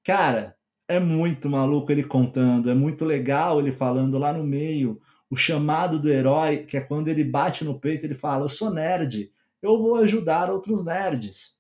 Cara, é muito maluco ele contando, é muito legal ele falando lá no meio, o chamado do herói, que é quando ele bate no peito, ele fala: "Eu sou nerd, eu vou ajudar outros nerds".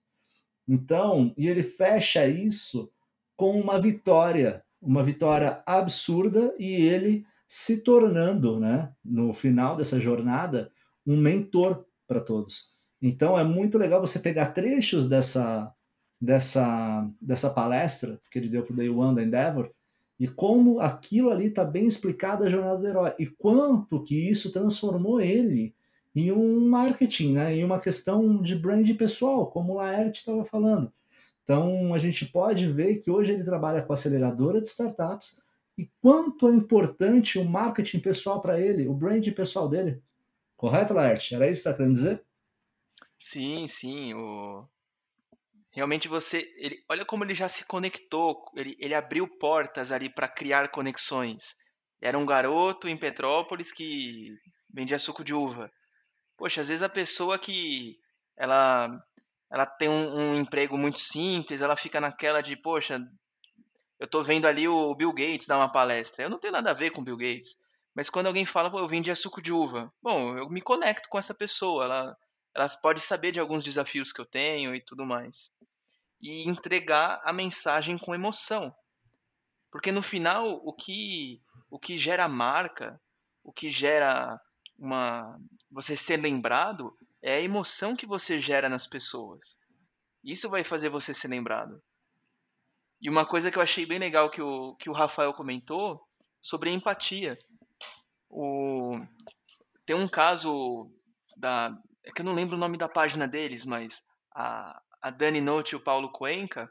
Então, e ele fecha isso com uma vitória, uma vitória absurda e ele se tornando, né, no final dessa jornada, um mentor para todos. Então é muito legal você pegar trechos dessa dessa dessa palestra que ele deu para o Day One da Endeavor e como aquilo ali está bem explicado a jornada do herói e quanto que isso transformou ele em um marketing, né, em uma questão de brand pessoal, como o Laerte estava falando. Então a gente pode ver que hoje ele trabalha com aceleradora de startups e quanto é importante o marketing pessoal para ele, o brand pessoal dele. Correto, Laerte? Era isso que você está querendo dizer? Sim, sim. O... Realmente você. Ele... Olha como ele já se conectou, ele, ele abriu portas ali para criar conexões. Era um garoto em Petrópolis que vendia suco de uva. Poxa, às vezes a pessoa que ela, ela tem um, um emprego muito simples, ela fica naquela de, poxa, eu estou vendo ali o Bill Gates dar uma palestra. Eu não tenho nada a ver com o Bill Gates. Mas quando alguém fala, pô, eu vendia suco de uva, bom, eu me conecto com essa pessoa, ela, ela pode saber de alguns desafios que eu tenho e tudo mais. E entregar a mensagem com emoção. Porque no final, o que, o que gera marca, o que gera uma você ser lembrado, é a emoção que você gera nas pessoas. Isso vai fazer você ser lembrado. E uma coisa que eu achei bem legal que o, que o Rafael comentou sobre a empatia. O... Tem um caso da. É que eu não lembro o nome da página deles, mas a, a Dani Note e o Paulo Cuenca,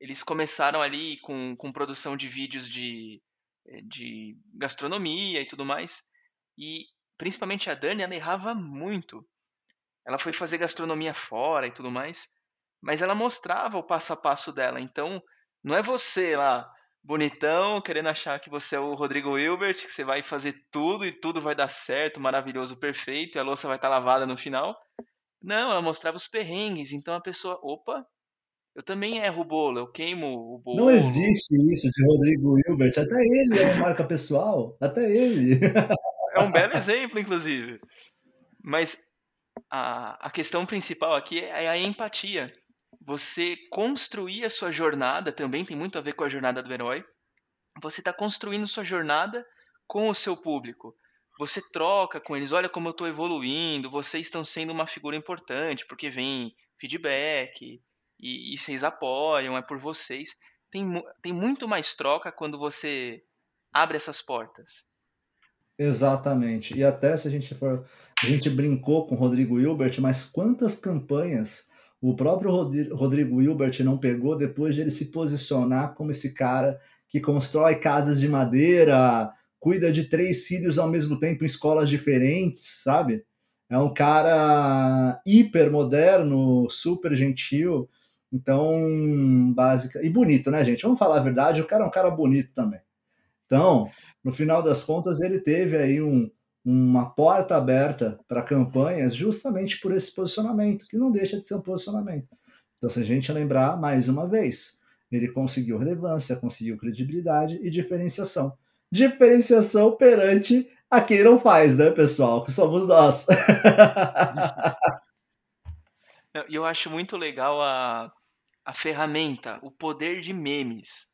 eles começaram ali com, com produção de vídeos de, de gastronomia e tudo mais. E principalmente a Dani, ela errava muito. Ela foi fazer gastronomia fora e tudo mais, mas ela mostrava o passo a passo dela. Então, não é você lá bonitão, querendo achar que você é o Rodrigo Hilbert, que você vai fazer tudo e tudo vai dar certo, maravilhoso, perfeito, e a louça vai estar lavada no final. Não, ela mostrava os perrengues, então a pessoa, opa, eu também erro o bolo, eu queimo o bolo. Não existe isso de Rodrigo Hilbert, até ele é uma marca pessoal, até ele. É um belo exemplo, inclusive. Mas a, a questão principal aqui é a empatia você construir a sua jornada também tem muito a ver com a jornada do herói. Você está construindo sua jornada com o seu público. Você troca com eles, olha como eu estou evoluindo, vocês estão sendo uma figura importante, porque vem feedback e, e vocês apoiam, é por vocês. Tem, tem muito mais troca quando você abre essas portas. Exatamente. E até se a gente for. A gente brincou com o Rodrigo Hilbert, mas quantas campanhas o próprio Rodrigo Hilbert não pegou depois de ele se posicionar como esse cara que constrói casas de madeira, cuida de três filhos ao mesmo tempo em escolas diferentes, sabe? É um cara hiper moderno, super gentil, então básica e bonito, né, gente? Vamos falar a verdade, o cara é um cara bonito também. Então, no final das contas, ele teve aí um, uma porta aberta para campanhas justamente por esse posicionamento, que não deixa de ser um posicionamento. Então, se a gente lembrar, mais uma vez, ele conseguiu relevância, conseguiu credibilidade e diferenciação. Diferenciação perante a quem não faz, né, pessoal? Que somos nós. E eu acho muito legal a, a ferramenta, o poder de memes.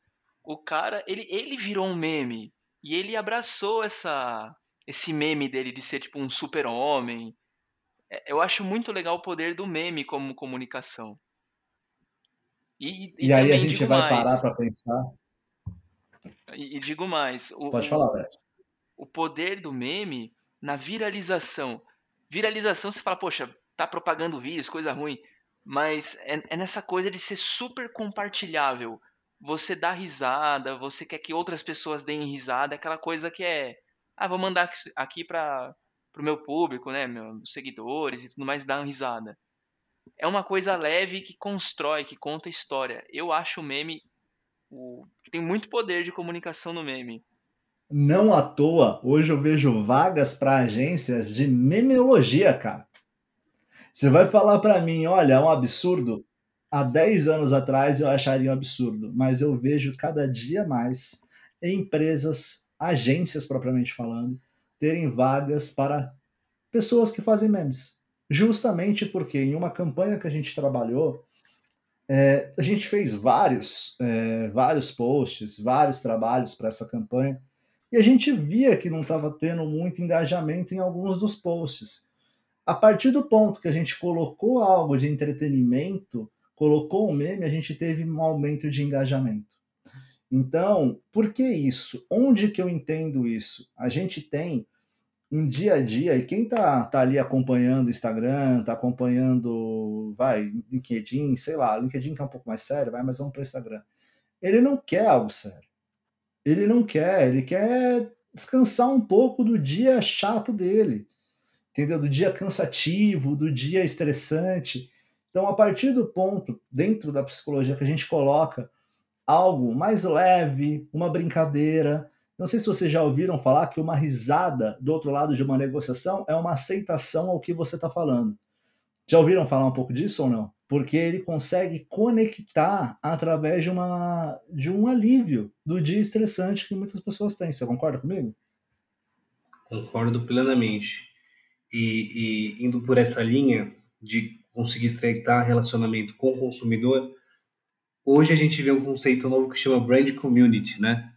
O cara, ele, ele virou um meme e ele abraçou essa, esse meme dele de ser tipo um super-homem. É, eu acho muito legal o poder do meme como comunicação. E, e, e aí a gente vai mais, parar para pensar. E, e, digo mais. O, Pode falar, Beto. O poder do meme na viralização. Viralização, você fala, poxa, tá propagando vírus, coisa ruim. Mas é, é nessa coisa de ser super compartilhável. Você dá risada, você quer que outras pessoas deem risada, aquela coisa que é. Ah, vou mandar aqui para o meu público, né? Meus seguidores e tudo mais, dar risada. É uma coisa leve que constrói, que conta história. Eu acho o meme. O, tem muito poder de comunicação no meme. Não à toa, hoje eu vejo vagas para agências de memeologia, cara. Você vai falar para mim, olha, é um absurdo. Há 10 anos atrás eu acharia um absurdo, mas eu vejo cada dia mais empresas, agências propriamente falando, terem vagas para pessoas que fazem memes. Justamente porque em uma campanha que a gente trabalhou, é, a gente fez vários, é, vários posts, vários trabalhos para essa campanha, e a gente via que não estava tendo muito engajamento em alguns dos posts. A partir do ponto que a gente colocou algo de entretenimento, colocou um meme, a gente teve um aumento de engajamento. Então, por que isso? Onde que eu entendo isso? A gente tem um dia a dia, e quem tá, tá ali acompanhando o Instagram, tá acompanhando, vai, LinkedIn, sei lá, LinkedIn que é um pouco mais sério, vai, mas vamos para o Instagram. Ele não quer algo sério. Ele não quer, ele quer descansar um pouco do dia chato dele, entendeu? Do dia cansativo, do dia estressante. Então, a partir do ponto, dentro da psicologia, que a gente coloca algo mais leve, uma brincadeira. Não sei se vocês já ouviram falar que uma risada do outro lado de uma negociação é uma aceitação ao que você está falando. Já ouviram falar um pouco disso ou não? porque ele consegue conectar através de, uma, de um alívio do dia estressante que muitas pessoas têm. Você concorda comigo? Concordo plenamente. E, e indo por essa linha de conseguir estreitar relacionamento com o consumidor, hoje a gente vê um conceito novo que chama brand community, né?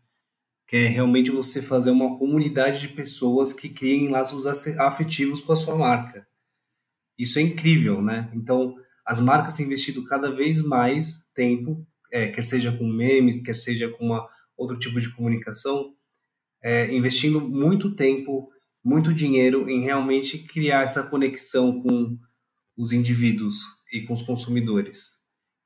Que é realmente você fazer uma comunidade de pessoas que criem laços afetivos com a sua marca. Isso é incrível, né? Então, as marcas têm investido cada vez mais tempo, é, quer seja com memes, quer seja com uma, outro tipo de comunicação, é, investindo muito tempo, muito dinheiro em realmente criar essa conexão com os indivíduos e com os consumidores.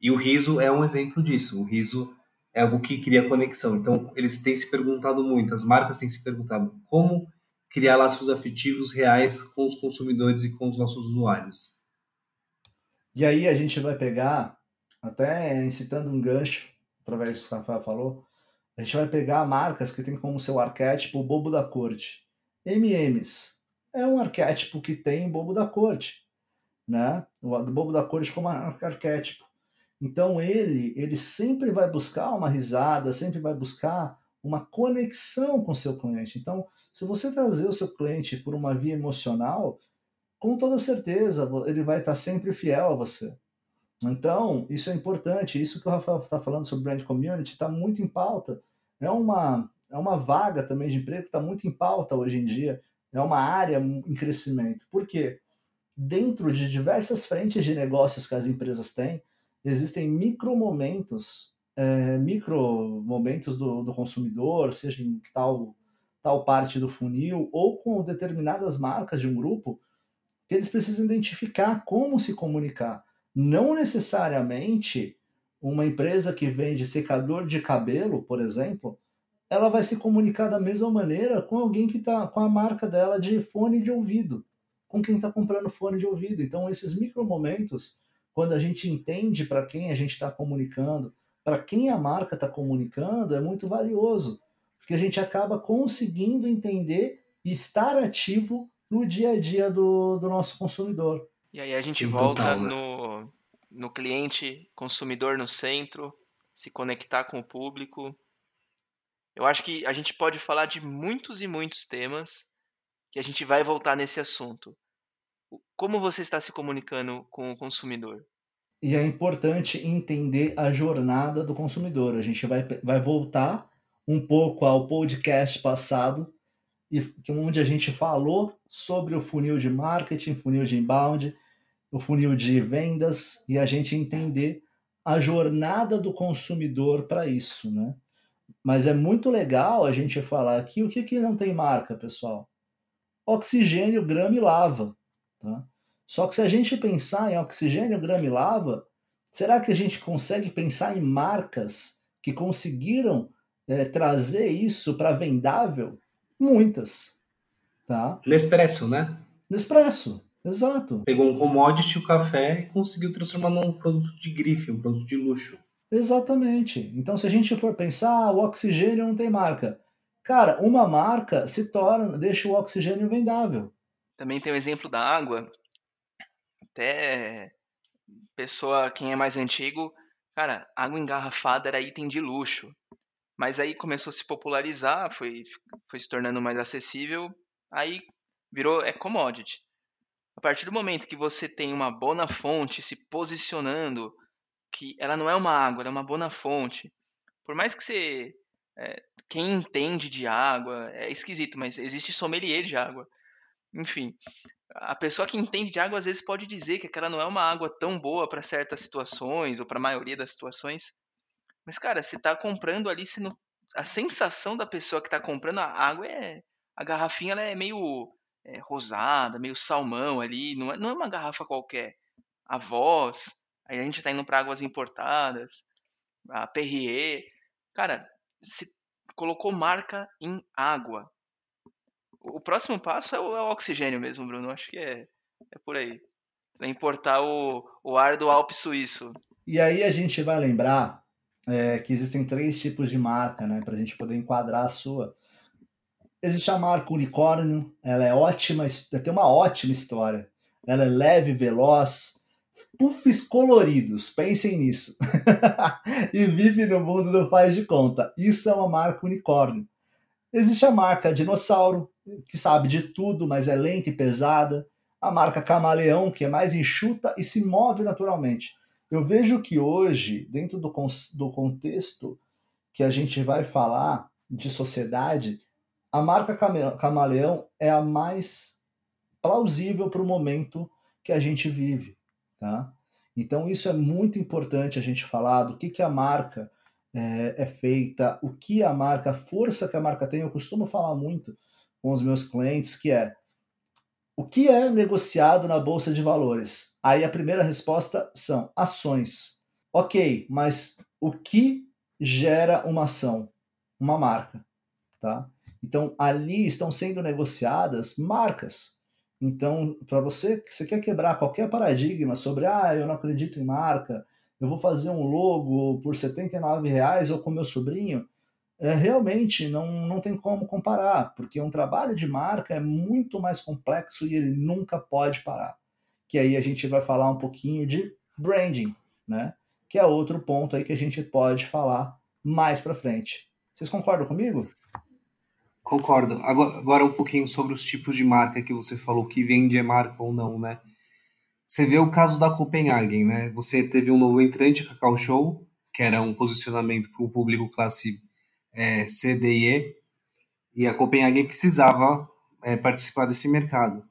E o riso é um exemplo disso. O riso é algo que cria conexão. Então, eles têm se perguntado muito, as marcas têm se perguntado como criar laços afetivos reais com os consumidores e com os nossos usuários. E aí a gente vai pegar, até citando um gancho, através do que o Rafael falou, a gente vai pegar marcas que tem como seu arquétipo o bobo da corte. MMs é um arquétipo que tem bobo da corte, né? O bobo da corte como arquétipo. Então ele, ele sempre vai buscar uma risada, sempre vai buscar uma conexão com seu cliente. Então, se você trazer o seu cliente por uma via emocional, com toda certeza ele vai estar sempre fiel a você. Então, isso é importante. Isso que o Rafael está falando sobre brand community está muito em pauta. É uma, é uma vaga também de emprego que está muito em pauta hoje em dia. É uma área em crescimento. Por quê? Dentro de diversas frentes de negócios que as empresas têm, existem micro momentos, é, micro momentos do, do consumidor, seja em tal, tal parte do funil, ou com determinadas marcas de um grupo, que eles precisam identificar como se comunicar. Não necessariamente uma empresa que vende secador de cabelo, por exemplo, ela vai se comunicar da mesma maneira com alguém que está com a marca dela de fone de ouvido, com quem está comprando fone de ouvido. Então, esses micro momentos, quando a gente entende para quem a gente está comunicando, para quem a marca está comunicando, é muito valioso, porque a gente acaba conseguindo entender e estar ativo no dia a dia do, do nosso consumidor. E aí a gente Sim, volta total, né? no, no cliente, consumidor no centro, se conectar com o público. Eu acho que a gente pode falar de muitos e muitos temas que a gente vai voltar nesse assunto. Como você está se comunicando com o consumidor? E é importante entender a jornada do consumidor. A gente vai, vai voltar um pouco ao podcast passado, onde a gente falou sobre o funil de marketing, funil de inbound, o funil de vendas e a gente entender a jornada do consumidor para isso, né? Mas é muito legal a gente falar aqui o que, que não tem marca, pessoal. Oxigênio, grama e lava. Tá? Só que se a gente pensar em oxigênio, grama e lava, será que a gente consegue pensar em marcas que conseguiram é, trazer isso para vendável? Muitas. Tá? Nespresso, né? Nespresso, exato. Pegou um commodity, o café, e conseguiu transformar num produto de grife, um produto de luxo. Exatamente. Então, se a gente for pensar, ah, o oxigênio não tem marca. Cara, uma marca se torna, deixa o oxigênio vendável. Também tem o exemplo da água. Até pessoa, quem é mais antigo, cara, água engarrafada era item de luxo. Mas aí começou a se popularizar, foi, foi se tornando mais acessível, aí virou é commodity. A partir do momento que você tem uma bona fonte se posicionando, que ela não é uma água, ela é uma bona fonte. Por mais que você é, quem entende de água é esquisito, mas existe sommelier de água. Enfim, a pessoa que entende de água às vezes pode dizer que aquela não é uma água tão boa para certas situações ou para a maioria das situações. Mas, cara, você está comprando ali, se não... a sensação da pessoa que está comprando a água é. A garrafinha ela é meio é, rosada, meio salmão ali, não é, não é uma garrafa qualquer. A voz, aí a gente está indo para águas importadas, a Perrier. Cara, se colocou marca em água. O próximo passo é o, é o oxigênio mesmo, Bruno. Acho que é, é por aí. É importar o, o ar do Alpe Suíço. E aí a gente vai lembrar é, que existem três tipos de marca, né? Para a gente poder enquadrar a sua. Existe a marca unicórnio, ela é ótima, tem uma ótima história. Ela é leve, veloz, puffs coloridos, pensem nisso. e vive no mundo do faz de conta. Isso é uma marca unicórnio. Existe a marca dinossauro, que sabe de tudo, mas é lenta e pesada. A marca camaleão, que é mais enxuta e se move naturalmente. Eu vejo que hoje, dentro do, do contexto que a gente vai falar de sociedade, a marca camaleão é a mais plausível para o momento que a gente vive. Tá? Então, isso é muito importante a gente falar do que, que a marca é, é, feita, o que a marca, a força que a marca tem. Eu costumo falar muito com os meus clientes, que é o que é negociado na Bolsa de Valores? Aí a primeira resposta são ações. Ok, mas o que gera uma ação? Uma marca. Tá? Então, ali estão sendo negociadas marcas. Então, para você que você quer quebrar qualquer paradigma sobre, ah, eu não acredito em marca, eu vou fazer um logo por 79 reais ou com meu sobrinho, é, realmente não, não tem como comparar, porque um trabalho de marca é muito mais complexo e ele nunca pode parar. Que aí a gente vai falar um pouquinho de branding, né? Que é outro ponto aí que a gente pode falar mais para frente. Vocês concordam comigo? Concordo. Agora um pouquinho sobre os tipos de marca que você falou, que vende é marca ou não, né? Você vê o caso da Copenhagen, né? Você teve um novo entrante, Cacau Show, que era um posicionamento para o público classe é, C, D e E, e a Copenhagen precisava é, participar desse mercado.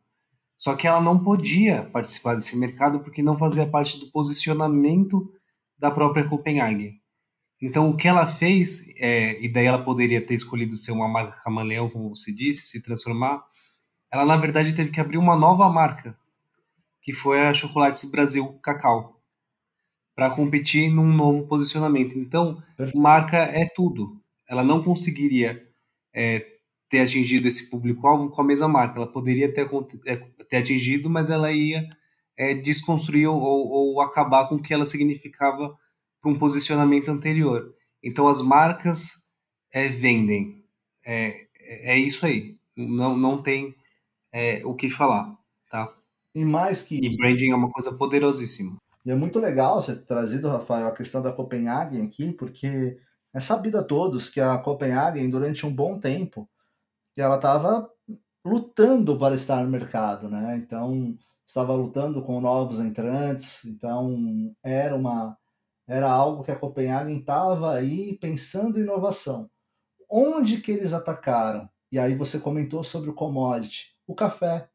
Só que ela não podia participar desse mercado porque não fazia parte do posicionamento da própria Copenhagen. Então, o que ela fez, é, e daí ela poderia ter escolhido ser uma marca camaleão, como você disse, se transformar, ela na verdade teve que abrir uma nova marca, que foi a Chocolates Brasil Cacau, para competir num novo posicionamento. Então, marca é tudo. Ela não conseguiria é, ter atingido esse público-alvo com a mesma marca. Ela poderia ter, é, ter atingido, mas ela ia é, desconstruir ou, ou acabar com o que ela significava para um posicionamento anterior. Então as marcas é, vendem. É, é isso aí. Não, não tem é, o que falar, tá? E mais que E branding é uma coisa poderosíssima. E é muito legal você ter trazido, Rafael, a questão da Copenhagen aqui, porque é sabido a todos que a Copenhagen, durante um bom tempo, ela estava lutando para estar no mercado, né? Então, estava lutando com novos entrantes, então era uma era algo que a Copenhagen estava aí pensando em inovação. Onde que eles atacaram? E aí você comentou sobre o commodity, o café.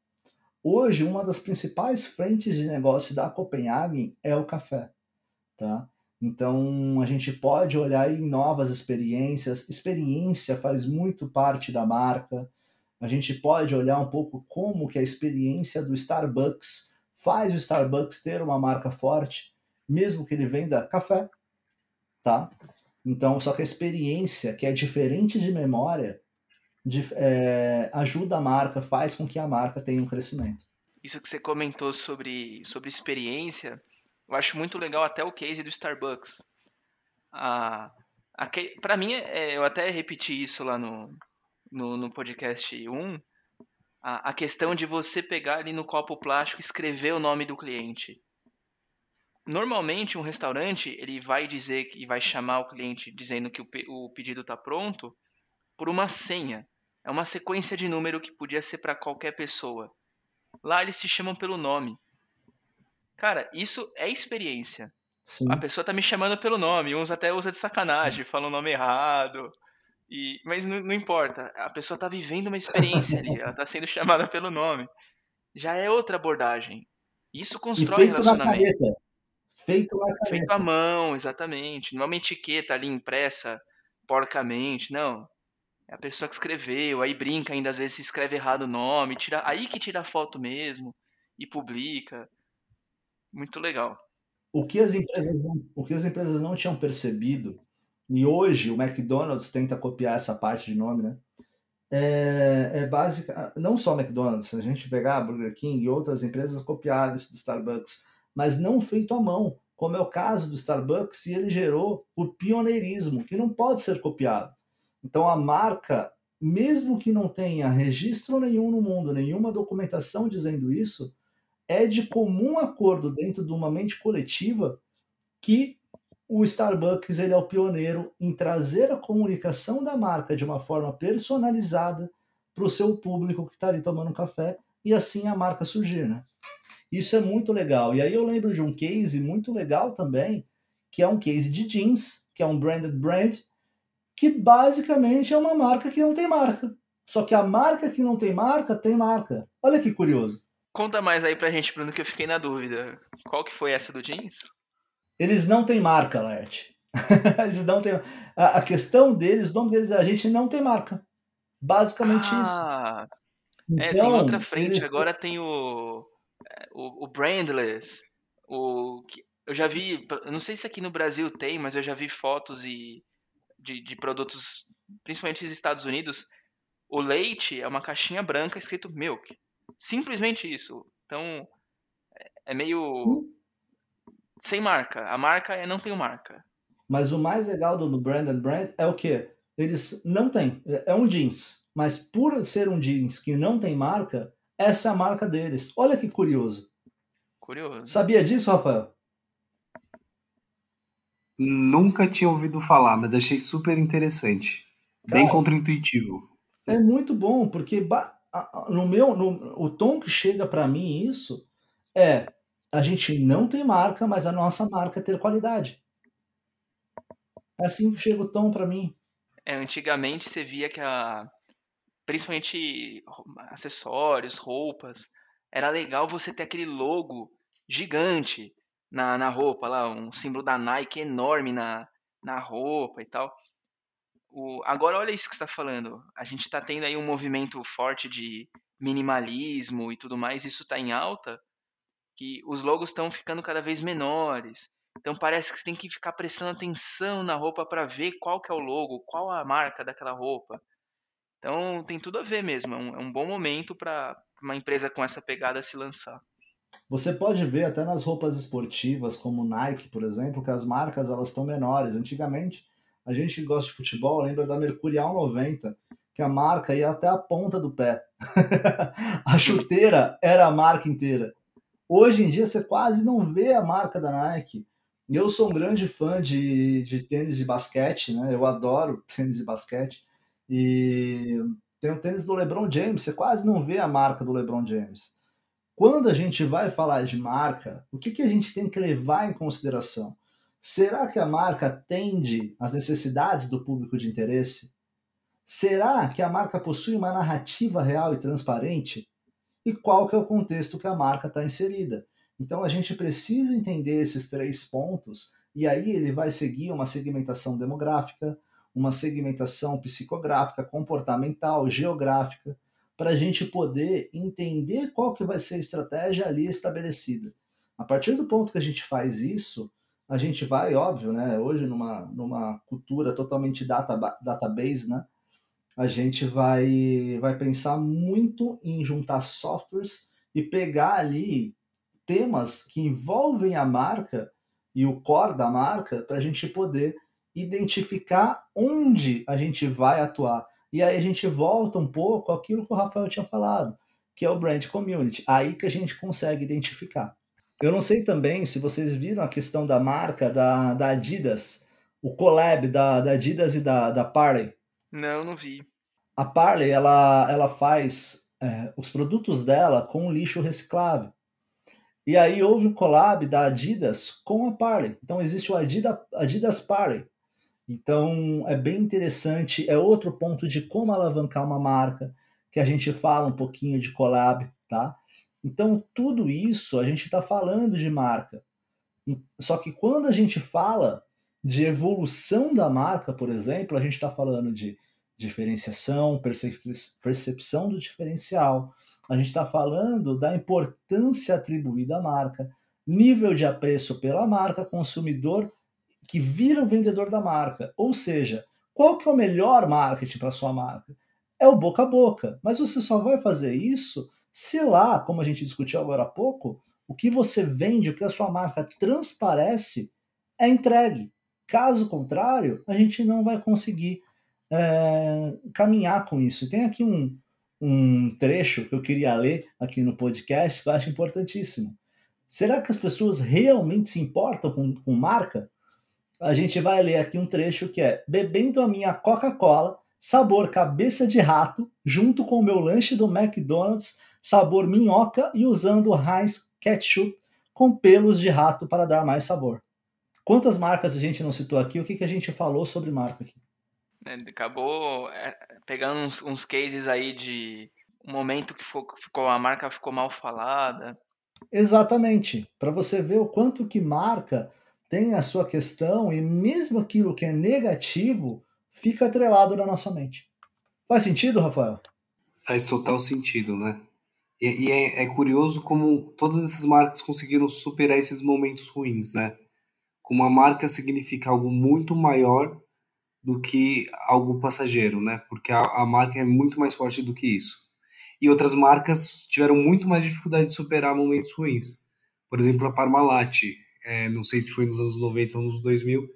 Hoje, uma das principais frentes de negócio da Copenhagen é o café, tá? Então, a gente pode olhar em novas experiências. Experiência faz muito parte da marca. A gente pode olhar um pouco como que a experiência do Starbucks faz o Starbucks ter uma marca forte, mesmo que ele venda café, tá? Então, só que a experiência, que é diferente de memória, de, é, ajuda a marca, faz com que a marca tenha um crescimento. Isso que você comentou sobre, sobre experiência, eu acho muito legal até o case do Starbucks. Ah, para mim, é, eu até repeti isso lá no, no, no podcast 1, a, a questão de você pegar ali no copo plástico e escrever o nome do cliente. Normalmente, um restaurante ele vai dizer e vai chamar o cliente dizendo que o, o pedido está pronto por uma senha. É uma sequência de número que podia ser para qualquer pessoa. Lá eles te chamam pelo nome. Cara, isso é experiência. Sim. A pessoa tá me chamando pelo nome, uns até usa de sacanagem, falam o nome errado. E, mas não, não, importa, a pessoa tá vivendo uma experiência ali, ela tá sendo chamada pelo nome. Já é outra abordagem. Isso constrói feito relacionamento. Na caneta. Feito na caneta. Feito à mão, exatamente. Não é uma etiqueta ali impressa porcamente, não. É a pessoa que escreveu, aí brinca ainda, às vezes se escreve errado o nome, tira, aí que tira a foto mesmo e publica. Muito legal. O que as empresas não, o que as empresas não tinham percebido, e hoje o McDonald's tenta copiar essa parte de nome, né? É, é básica, não só o McDonald's, a gente pegar a Burger King e outras empresas copiaram isso do Starbucks, mas não feito à mão, como é o caso do Starbucks, e ele gerou o pioneirismo, que não pode ser copiado. Então a marca, mesmo que não tenha registro nenhum no mundo, nenhuma documentação dizendo isso, é de comum acordo dentro de uma mente coletiva que o Starbucks ele é o pioneiro em trazer a comunicação da marca de uma forma personalizada para o seu público que está ali tomando café e assim a marca surgir, né? Isso é muito legal. E aí eu lembro de um case muito legal também, que é um case de jeans, que é um branded brand, que basicamente é uma marca que não tem marca. Só que a marca que não tem marca tem marca. Olha que curioso. Conta mais aí pra gente, Bruno, que eu fiquei na dúvida. Qual que foi essa do jeans? Eles não têm marca, Laerte. eles não têm. A, a, questão deles, o nome deles é a gente não tem marca. Basicamente ah, isso. Então, é, tem então, outra frente. Eles... Agora tem o, o, o brandless. O, eu já vi, eu não sei se aqui no Brasil tem, mas eu já vi fotos e de, de produtos, principalmente dos Estados Unidos, o leite é uma caixinha branca escrito milk. Simplesmente isso. Então, é meio hum? sem marca. A marca é não tenho marca. Mas o mais legal do brand and brand é o que eles não têm. É um jeans, mas por ser um jeans que não tem marca, essa é a marca deles. Olha que curioso. Curioso. Sabia disso, Rafael? Nunca tinha ouvido falar, mas achei super interessante. Cara, Bem contraintuitivo. É muito bom, porque no meu, no, o tom que chega para mim isso é a gente não tem marca, mas a nossa marca é ter qualidade. É assim que chega o tom para mim. É, antigamente você via que a principalmente acessórios, roupas, era legal você ter aquele logo gigante na, na roupa lá, um símbolo da Nike enorme na, na roupa e tal. O, agora olha isso que você está falando. A gente está tendo aí um movimento forte de minimalismo e tudo mais, isso está em alta, que os logos estão ficando cada vez menores. Então parece que você tem que ficar prestando atenção na roupa para ver qual que é o logo, qual a marca daquela roupa. Então tem tudo a ver mesmo. É um, é um bom momento para uma empresa com essa pegada se lançar. Você pode ver até nas roupas esportivas, como Nike, por exemplo, que as marcas elas estão menores. Antigamente, a gente que gosta de futebol lembra da Mercurial 90, que a marca ia até a ponta do pé. a chuteira era a marca inteira. Hoje em dia você quase não vê a marca da Nike. Eu sou um grande fã de, de tênis de basquete, né? Eu adoro tênis de basquete. E tem o tênis do LeBron James, você quase não vê a marca do LeBron James. Quando a gente vai falar de marca, o que, que a gente tem que levar em consideração? Será que a marca atende às necessidades do público de interesse? Será que a marca possui uma narrativa real e transparente? E qual que é o contexto que a marca está inserida? Então a gente precisa entender esses três pontos e aí ele vai seguir uma segmentação demográfica, uma segmentação psicográfica, comportamental, geográfica, para a gente poder entender qual que vai ser a estratégia ali estabelecida. A partir do ponto que a gente faz isso, a gente vai, óbvio, né? Hoje numa, numa cultura totalmente data, database, né? A gente vai, vai pensar muito em juntar softwares e pegar ali temas que envolvem a marca e o core da marca para a gente poder identificar onde a gente vai atuar. E aí a gente volta um pouco àquilo que o Rafael tinha falado, que é o brand community. Aí que a gente consegue identificar. Eu não sei também se vocês viram a questão da marca da, da Adidas, o collab da, da Adidas e da, da Parley. Não, não vi. A Parley, ela, ela faz é, os produtos dela com lixo reciclável. E aí houve um collab da Adidas com a Parley. Então existe o Adidas, Adidas Parley. Então é bem interessante, é outro ponto de como alavancar uma marca, que a gente fala um pouquinho de collab, tá? Então tudo isso a gente está falando de marca. Só que quando a gente fala de evolução da marca, por exemplo, a gente está falando de diferenciação, percepção do diferencial. A gente está falando da importância atribuída à marca, nível de apreço pela marca, consumidor que vira o vendedor da marca. Ou seja, qual que é o melhor marketing para sua marca? É o boca a boca. Mas você só vai fazer isso se lá, como a gente discutiu agora há pouco, o que você vende, o que a sua marca transparece, é entregue. Caso contrário, a gente não vai conseguir é, caminhar com isso. Tem aqui um, um trecho que eu queria ler aqui no podcast que eu acho importantíssimo. Será que as pessoas realmente se importam com, com marca? A gente vai ler aqui um trecho que é: Bebendo a minha Coca-Cola, sabor cabeça de rato, junto com o meu lanche do McDonald's, sabor minhoca e usando Heinz Ketchup com pelos de rato para dar mais sabor. Quantas marcas a gente não citou aqui? O que, que a gente falou sobre marca aqui? Né, acabou é, pegando uns, uns cases aí de um momento que ficou, ficou a marca ficou mal falada. Exatamente, para você ver o quanto que marca tem a sua questão e mesmo aquilo que é negativo fica atrelado na nossa mente. Faz sentido, Rafael? Faz total sentido, né? E, e é, é, curioso como todas essas marcas conseguiram superar esses momentos ruins, né? Como a marca significa algo muito maior do que algo passageiro, né? Porque a, a, marca é muito mais forte do que isso. E outras marcas tiveram muito mais dificuldade de superar momentos ruins. Por exemplo, a Parmalat, é, não sei se foi nos anos 90 ou nos 2000,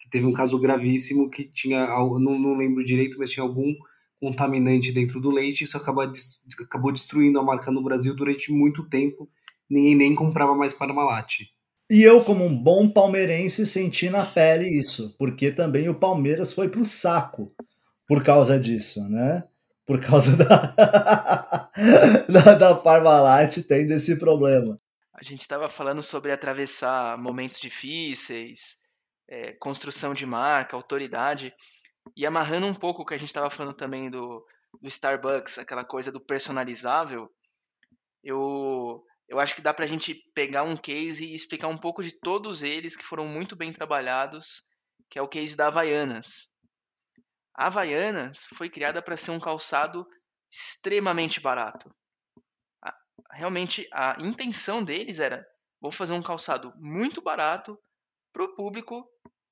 que teve um caso gravíssimo que tinha, não, não lembro direito, mas tinha algum contaminante dentro do leite, e isso acabou, acabou destruindo a marca no Brasil durante muito tempo. Ninguém nem comprava mais Parmalat. E eu, como um bom palmeirense, senti na pele isso, porque também o Palmeiras foi pro saco por causa disso, né? Por causa da, da, da Parmalat tendo esse problema. A gente estava falando sobre atravessar momentos difíceis, é, construção de marca, autoridade, e amarrando um pouco o que a gente estava falando também do, do Starbucks, aquela coisa do personalizável, eu eu acho que dá para a gente pegar um case e explicar um pouco de todos eles que foram muito bem trabalhados, que é o case da Havaianas. A Havaianas foi criada para ser um calçado extremamente barato. Realmente a intenção deles era: vou fazer um calçado muito barato para o público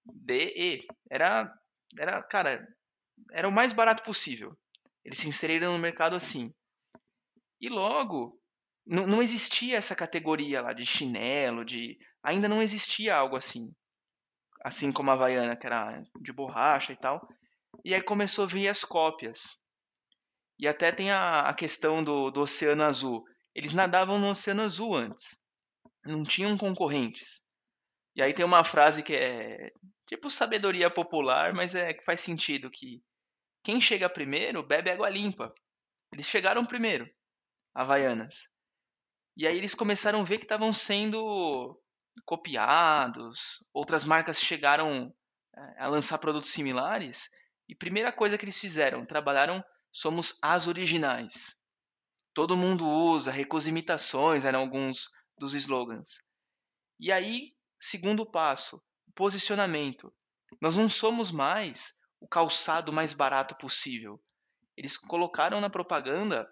DE. Era, era, cara, era o mais barato possível. Eles se inseriram no mercado assim. E logo não, existia essa categoria lá de chinelo, de ainda não existia algo assim. Assim como a Havaiana, que era de borracha e tal. E aí começou a vir as cópias. E até tem a, a questão do, do Oceano Azul. Eles nadavam no Oceano Azul antes. Não tinham concorrentes. E aí tem uma frase que é tipo sabedoria popular, mas é que faz sentido que quem chega primeiro bebe água limpa. Eles chegaram primeiro, Havaianas. E aí eles começaram a ver que estavam sendo copiados, outras marcas chegaram eh, a lançar produtos similares, e primeira coisa que eles fizeram, trabalharam somos as originais. Todo mundo usa, recusa imitações, eram alguns dos slogans. E aí, segundo passo, posicionamento. Nós não somos mais o calçado mais barato possível. Eles colocaram na propaganda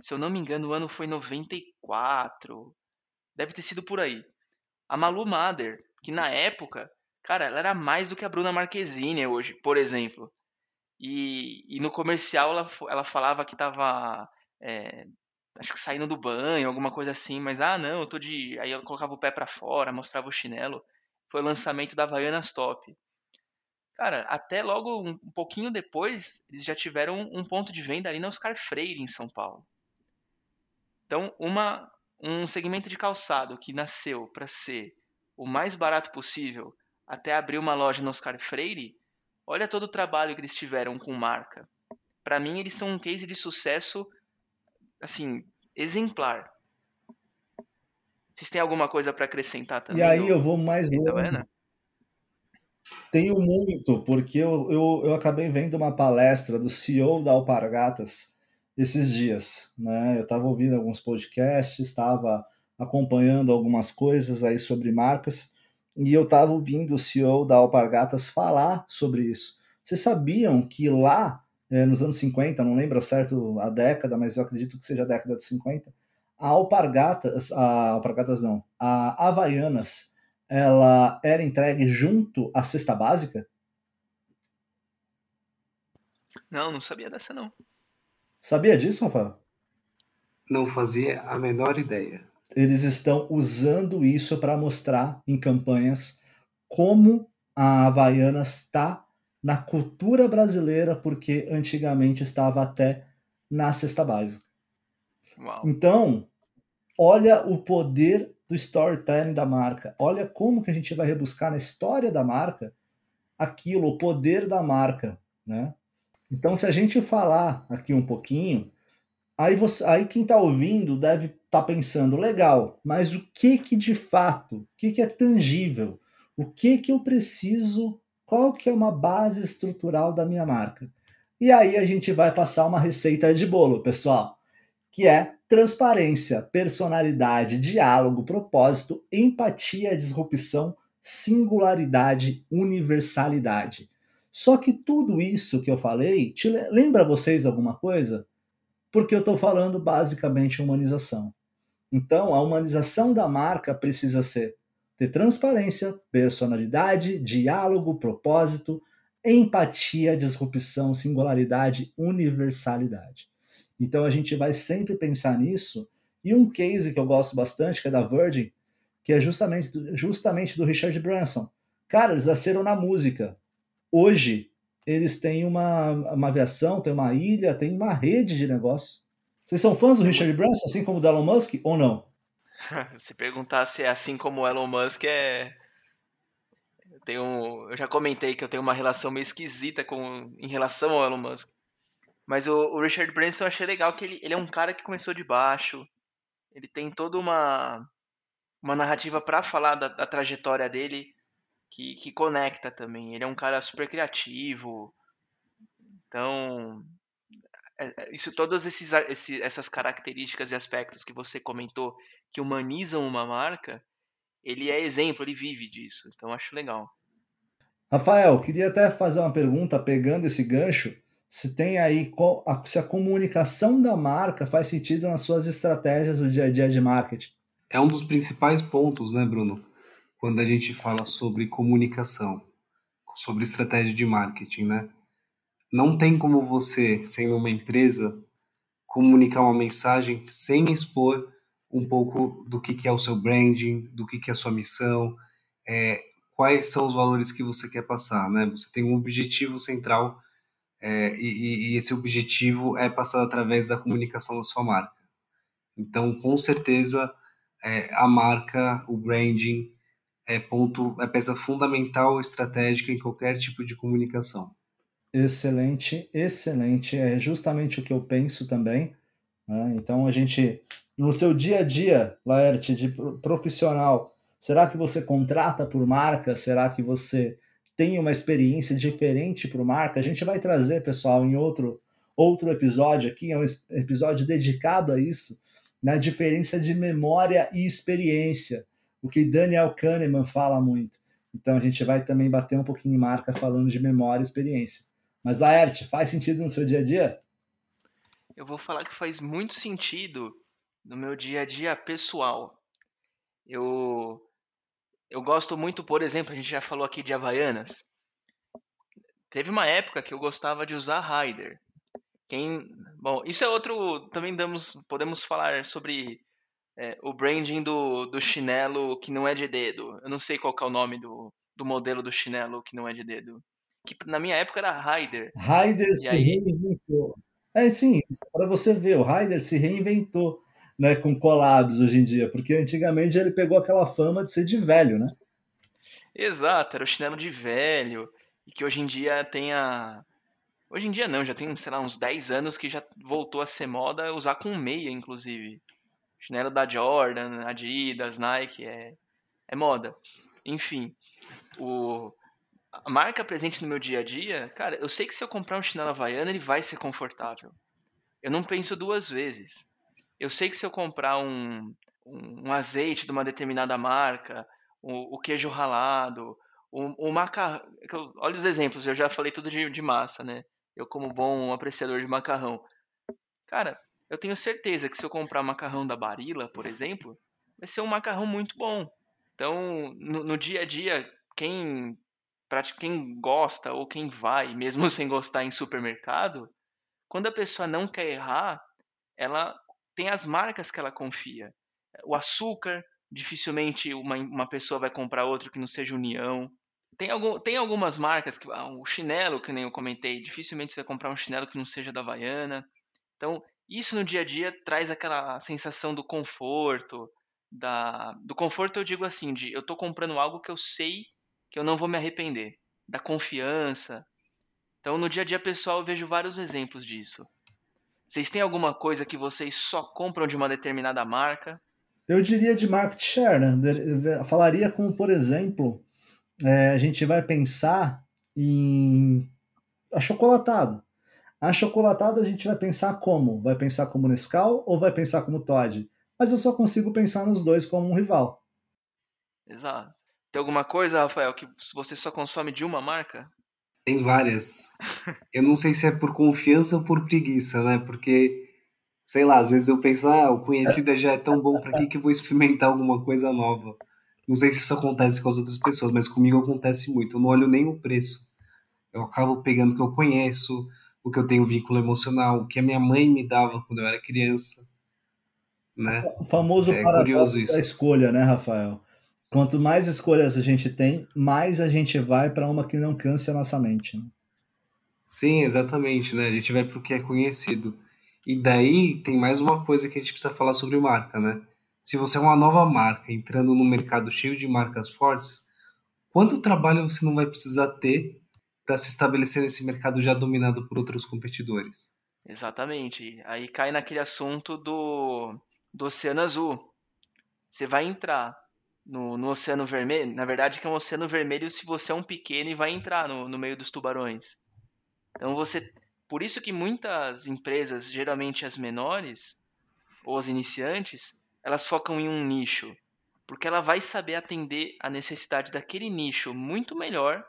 Se eu não me engano, o ano foi 94. Deve ter sido por aí. A Malu Mader, que na época, cara, ela era mais do que a Bruna Marquezine hoje, por exemplo. E, e no comercial ela, ela falava que tava. É, acho que saindo do banho, alguma coisa assim, mas ah, não, eu tô de. Aí eu colocava o pé para fora, mostrava o chinelo. Foi o lançamento da Havaianas Top. Cara, até logo um, pouquinho depois, eles já tiveram um ponto de venda ali na Oscar Freire, em São Paulo. Então, uma, um segmento de calçado que nasceu para ser o mais barato possível até abrir uma loja no Oscar Freire, olha todo o trabalho que eles tiveram com marca. Para mim, eles são um case de sucesso, assim, exemplar. Vocês têm alguma coisa para acrescentar também? E aí eu vou mais longe. Tenho muito, porque eu, eu, eu acabei vendo uma palestra do CEO da Alpargatas esses dias. Né? Eu estava ouvindo alguns podcasts, estava acompanhando algumas coisas aí sobre marcas, e eu estava ouvindo o CEO da Alpargatas falar sobre isso. Vocês sabiam que lá, eh, nos anos 50, não lembro certo a década, mas eu acredito que seja a década de 50, a Alpargatas, a Alpargatas não, a Havaianas ela era entregue junto à cesta básica? Não, não sabia dessa não. Sabia disso, Rafael? Não fazia a menor ideia. Eles estão usando isso para mostrar em campanhas como a Havaianas está na cultura brasileira, porque antigamente estava até na cesta básica. Uau. Então, olha o poder do storytelling da marca. Olha como que a gente vai rebuscar na história da marca aquilo, o poder da marca, né? Então, se a gente falar aqui um pouquinho, aí, você, aí quem está ouvindo deve estar tá pensando, legal, mas o que que de fato, o que que é tangível, o que que eu preciso, qual que é uma base estrutural da minha marca? E aí a gente vai passar uma receita de bolo, pessoal, que é transparência, personalidade, diálogo, propósito, empatia, disrupção, singularidade, universalidade. Só que tudo isso que eu falei, lembra vocês alguma coisa? Porque eu estou falando basicamente humanização. Então, a humanização da marca precisa ser transparência, personalidade, diálogo, propósito, empatia, disrupção, singularidade, universalidade. Então a gente vai sempre pensar nisso. E um case que eu gosto bastante, que é da Virgin, que é justamente, justamente do Richard Branson. Cara, eles nasceram na música. Hoje, eles têm uma, uma aviação, tem uma ilha, tem uma rede de negócios. Vocês são fãs do Richard Branson, assim como do Elon Musk, ou não? Se perguntar se é assim como o Elon Musk, é. Eu, tenho... eu já comentei que eu tenho uma relação meio esquisita com... em relação ao Elon Musk. Mas o, o, Richard Branson eu achei legal que ele, ele é um cara que começou de baixo. Ele tem toda uma, uma narrativa para falar da, da, trajetória dele que, que conecta também. Ele é um cara super criativo. Então, isso todas esses, esses, essas características e aspectos que você comentou que humanizam uma marca, ele é exemplo, ele vive disso. Então acho legal. Rafael, queria até fazer uma pergunta pegando esse gancho se tem aí se a comunicação da marca faz sentido nas suas estratégias do dia a dia de marketing. É um dos principais pontos, né, Bruno? Quando a gente fala sobre comunicação, sobre estratégia de marketing, né? Não tem como você, sendo uma empresa, comunicar uma mensagem sem expor um pouco do que, é o seu branding, do que, é a sua missão, é, quais são os valores que você quer passar, né? Você tem um objetivo central é, e, e, esse objetivo é passado através da comunicação da sua marca. Então, com certeza, é, a marca, o branding, é ponto, é peça fundamental estratégica em qualquer tipo de comunicação. Excelente, excelente. É justamente o que eu penso também. Né? Então, a gente, no seu dia a dia, Laerte, de profissional, será que você contrata por marca? Será que você tem uma experiência diferente o marca, a gente vai trazer, pessoal, em outro, outro episódio aqui, é um episódio dedicado a isso, na diferença de memória e experiência, o que Daniel Kahneman fala muito. Então a gente vai também bater um pouquinho em marca falando de memória e experiência. Mas Laerte, faz sentido no seu dia a dia? Eu vou falar que faz muito sentido no meu dia a dia pessoal. Eu eu gosto muito, por exemplo, a gente já falou aqui de Havaianas. Teve uma época que eu gostava de usar Rider. Quem, bom, isso é outro, também damos, podemos falar sobre é, o branding do, do chinelo que não é de dedo. Eu não sei qual é o nome do, do modelo do chinelo que não é de dedo. Que na minha época era. Rider e se aí... reinventou. É sim, para você ver, o Rider se reinventou né, com collabs hoje em dia, porque antigamente ele pegou aquela fama de ser de velho, né? Exato, era o chinelo de velho, e que hoje em dia tem a. Hoje em dia não, já tem, sei lá, uns 10 anos que já voltou a ser moda usar com meia, inclusive. Chinelo da Jordan, Adidas, Nike, é, é moda. Enfim, o, a marca presente no meu dia a dia, cara, eu sei que se eu comprar um chinelo havaiano, ele vai ser confortável. Eu não penso duas vezes. Eu sei que se eu comprar um, um, um azeite de uma determinada marca, o, o queijo ralado, o, o macarrão. Olha os exemplos, eu já falei tudo de, de massa, né? Eu, como bom apreciador de macarrão. Cara, eu tenho certeza que se eu comprar macarrão da Barilla, por exemplo, vai ser um macarrão muito bom. Então, no, no dia a dia, quem, quem gosta ou quem vai, mesmo sem gostar em supermercado, quando a pessoa não quer errar, ela tem as marcas que ela confia. O açúcar, dificilmente uma, uma pessoa vai comprar outro que não seja União. Tem, algum, tem algumas marcas, que ah, o chinelo, que nem eu comentei, dificilmente você vai comprar um chinelo que não seja da Havaiana. Então, isso no dia a dia traz aquela sensação do conforto, da, do conforto eu digo assim, de eu estou comprando algo que eu sei que eu não vou me arrepender, da confiança. Então, no dia a dia pessoal, eu vejo vários exemplos disso. Vocês têm alguma coisa que vocês só compram de uma determinada marca? Eu diria de market share, né? falaria como, por exemplo, é, a gente vai pensar em achocolatado. Achocolatado a gente vai pensar como? Vai pensar como Nescau ou vai pensar como Todd? Mas eu só consigo pensar nos dois como um rival. Exato. Tem alguma coisa, Rafael, que você só consome de uma marca? Tem várias. eu não sei se é por confiança ou por preguiça, né? Porque, sei lá, às vezes eu penso, ah, o conhecido já é tão bom, para que, que eu vou experimentar alguma coisa nova? Não sei se isso acontece com as outras pessoas, mas comigo acontece muito. Eu não olho nem o preço. Eu acabo pegando o que eu conheço, o que eu tenho vínculo emocional, o que a minha mãe me dava quando eu era criança. Né? O famoso é paradoxo da escolha, né, Rafael? Quanto mais escolhas a gente tem, mais a gente vai para uma que não canse a nossa mente. Né? Sim, exatamente, né? A gente vai para o que é conhecido. E daí tem mais uma coisa que a gente precisa falar sobre marca, né? Se você é uma nova marca entrando no mercado cheio de marcas fortes, quanto trabalho você não vai precisar ter para se estabelecer nesse mercado já dominado por outros competidores? Exatamente. Aí cai naquele assunto do, do Oceano Azul. Você vai entrar no, no Oceano Vermelho, na verdade que é um Oceano Vermelho se você é um pequeno e vai entrar no, no meio dos tubarões. Então você, por isso que muitas empresas, geralmente as menores ou as iniciantes, elas focam em um nicho, porque ela vai saber atender a necessidade daquele nicho muito melhor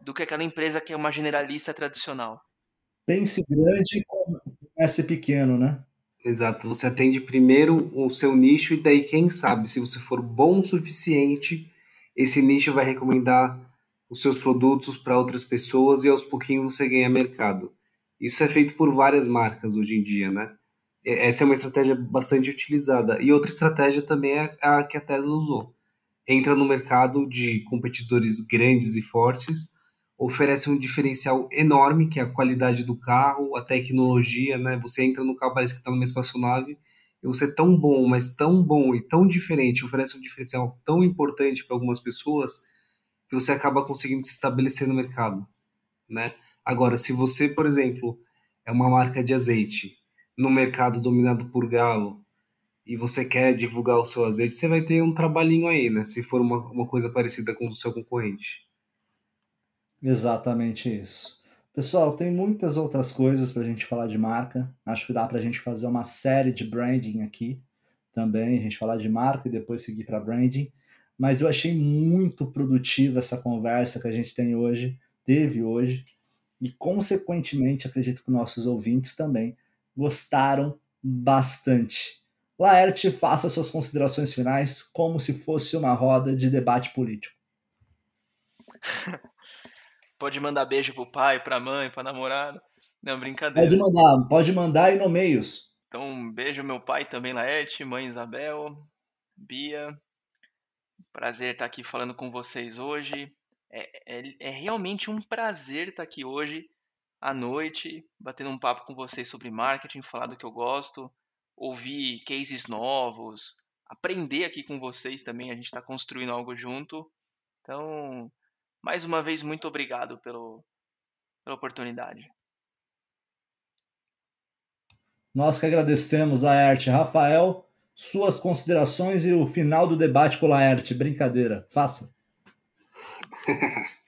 do que aquela empresa que é uma generalista tradicional. Pense grande e comece pequeno, né? Exato, você atende primeiro o seu nicho e daí quem sabe, se você for bom o suficiente, esse nicho vai recomendar os seus produtos para outras pessoas e aos pouquinhos você ganha mercado. Isso é feito por várias marcas hoje em dia, né? Essa é uma estratégia bastante utilizada. E outra estratégia também é a que a Tesla usou. Entra no mercado de competidores grandes e fortes, oferece um diferencial enorme, que é a qualidade do carro, a tecnologia, né? Você entra no carro, parece que está numa espaçonave, e você é tão bom, mas tão bom e tão diferente, oferece um diferencial tão importante para algumas pessoas, que você acaba conseguindo se estabelecer no mercado, né? Agora, se você, por exemplo, é uma marca de azeite, no mercado dominado por galo, e você quer divulgar o seu azeite, você vai ter um trabalhinho aí, né? Se for uma, uma coisa parecida com o seu concorrente. Exatamente isso. Pessoal, tem muitas outras coisas para a gente falar de marca. Acho que dá para a gente fazer uma série de branding aqui também, a gente falar de marca e depois seguir para branding. Mas eu achei muito produtiva essa conversa que a gente tem hoje, teve hoje, e consequentemente acredito que nossos ouvintes também gostaram bastante. Laerte, faça suas considerações finais como se fosse uma roda de debate político. Pode mandar beijo pro pai, pra mãe, pra namorada. Não, brincadeira. Pode mandar, pode mandar e no meios. Então, um beijo meu pai também, Laerte, mãe Isabel, Bia. Prazer estar aqui falando com vocês hoje. É, é, é realmente um prazer estar aqui hoje à noite, batendo um papo com vocês sobre marketing, falar do que eu gosto, ouvir cases novos, aprender aqui com vocês também. A gente está construindo algo junto. Então, mais uma vez, muito obrigado pelo, pela oportunidade. Nós que agradecemos, Laerte. Rafael, suas considerações e o final do debate com o Laerte. Brincadeira, faça.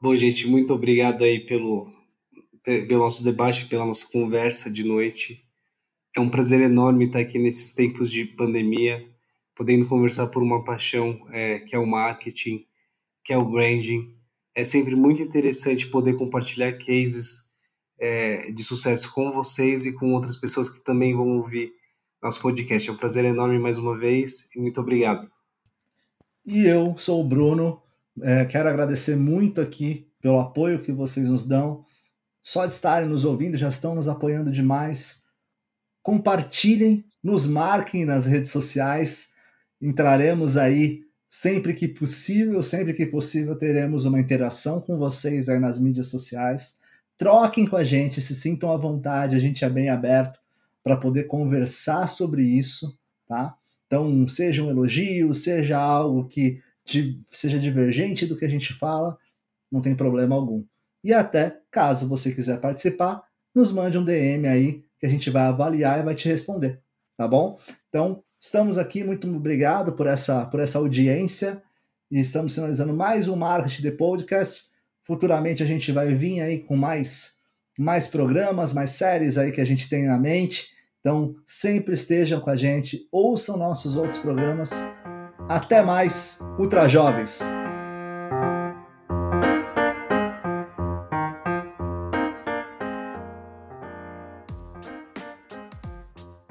Bom, gente, muito obrigado aí pelo, pelo nosso debate, pela nossa conversa de noite. É um prazer enorme estar aqui nesses tempos de pandemia, podendo conversar por uma paixão é, que é o marketing, que é o branding. É sempre muito interessante poder compartilhar cases é, de sucesso com vocês e com outras pessoas que também vão ouvir nosso podcast. É um prazer enorme mais uma vez e muito obrigado. E eu sou o Bruno, é, quero agradecer muito aqui pelo apoio que vocês nos dão. Só de estarem nos ouvindo, já estão nos apoiando demais. Compartilhem, nos marquem nas redes sociais. Entraremos aí sempre que possível, sempre que possível teremos uma interação com vocês aí nas mídias sociais troquem com a gente, se sintam à vontade, a gente é bem aberto para poder conversar sobre isso, tá? Então, seja um elogio, seja algo que seja divergente do que a gente fala, não tem problema algum. E até, caso você quiser participar, nos mande um DM aí que a gente vai avaliar e vai te responder, tá bom? Então, estamos aqui, muito obrigado por essa, por essa audiência e estamos finalizando mais um Marketing de Podcast. Futuramente a gente vai vir aí com mais, mais programas, mais séries aí que a gente tem na mente. Então, sempre estejam com a gente, ouçam nossos outros programas. Até mais, Ultra Jovens!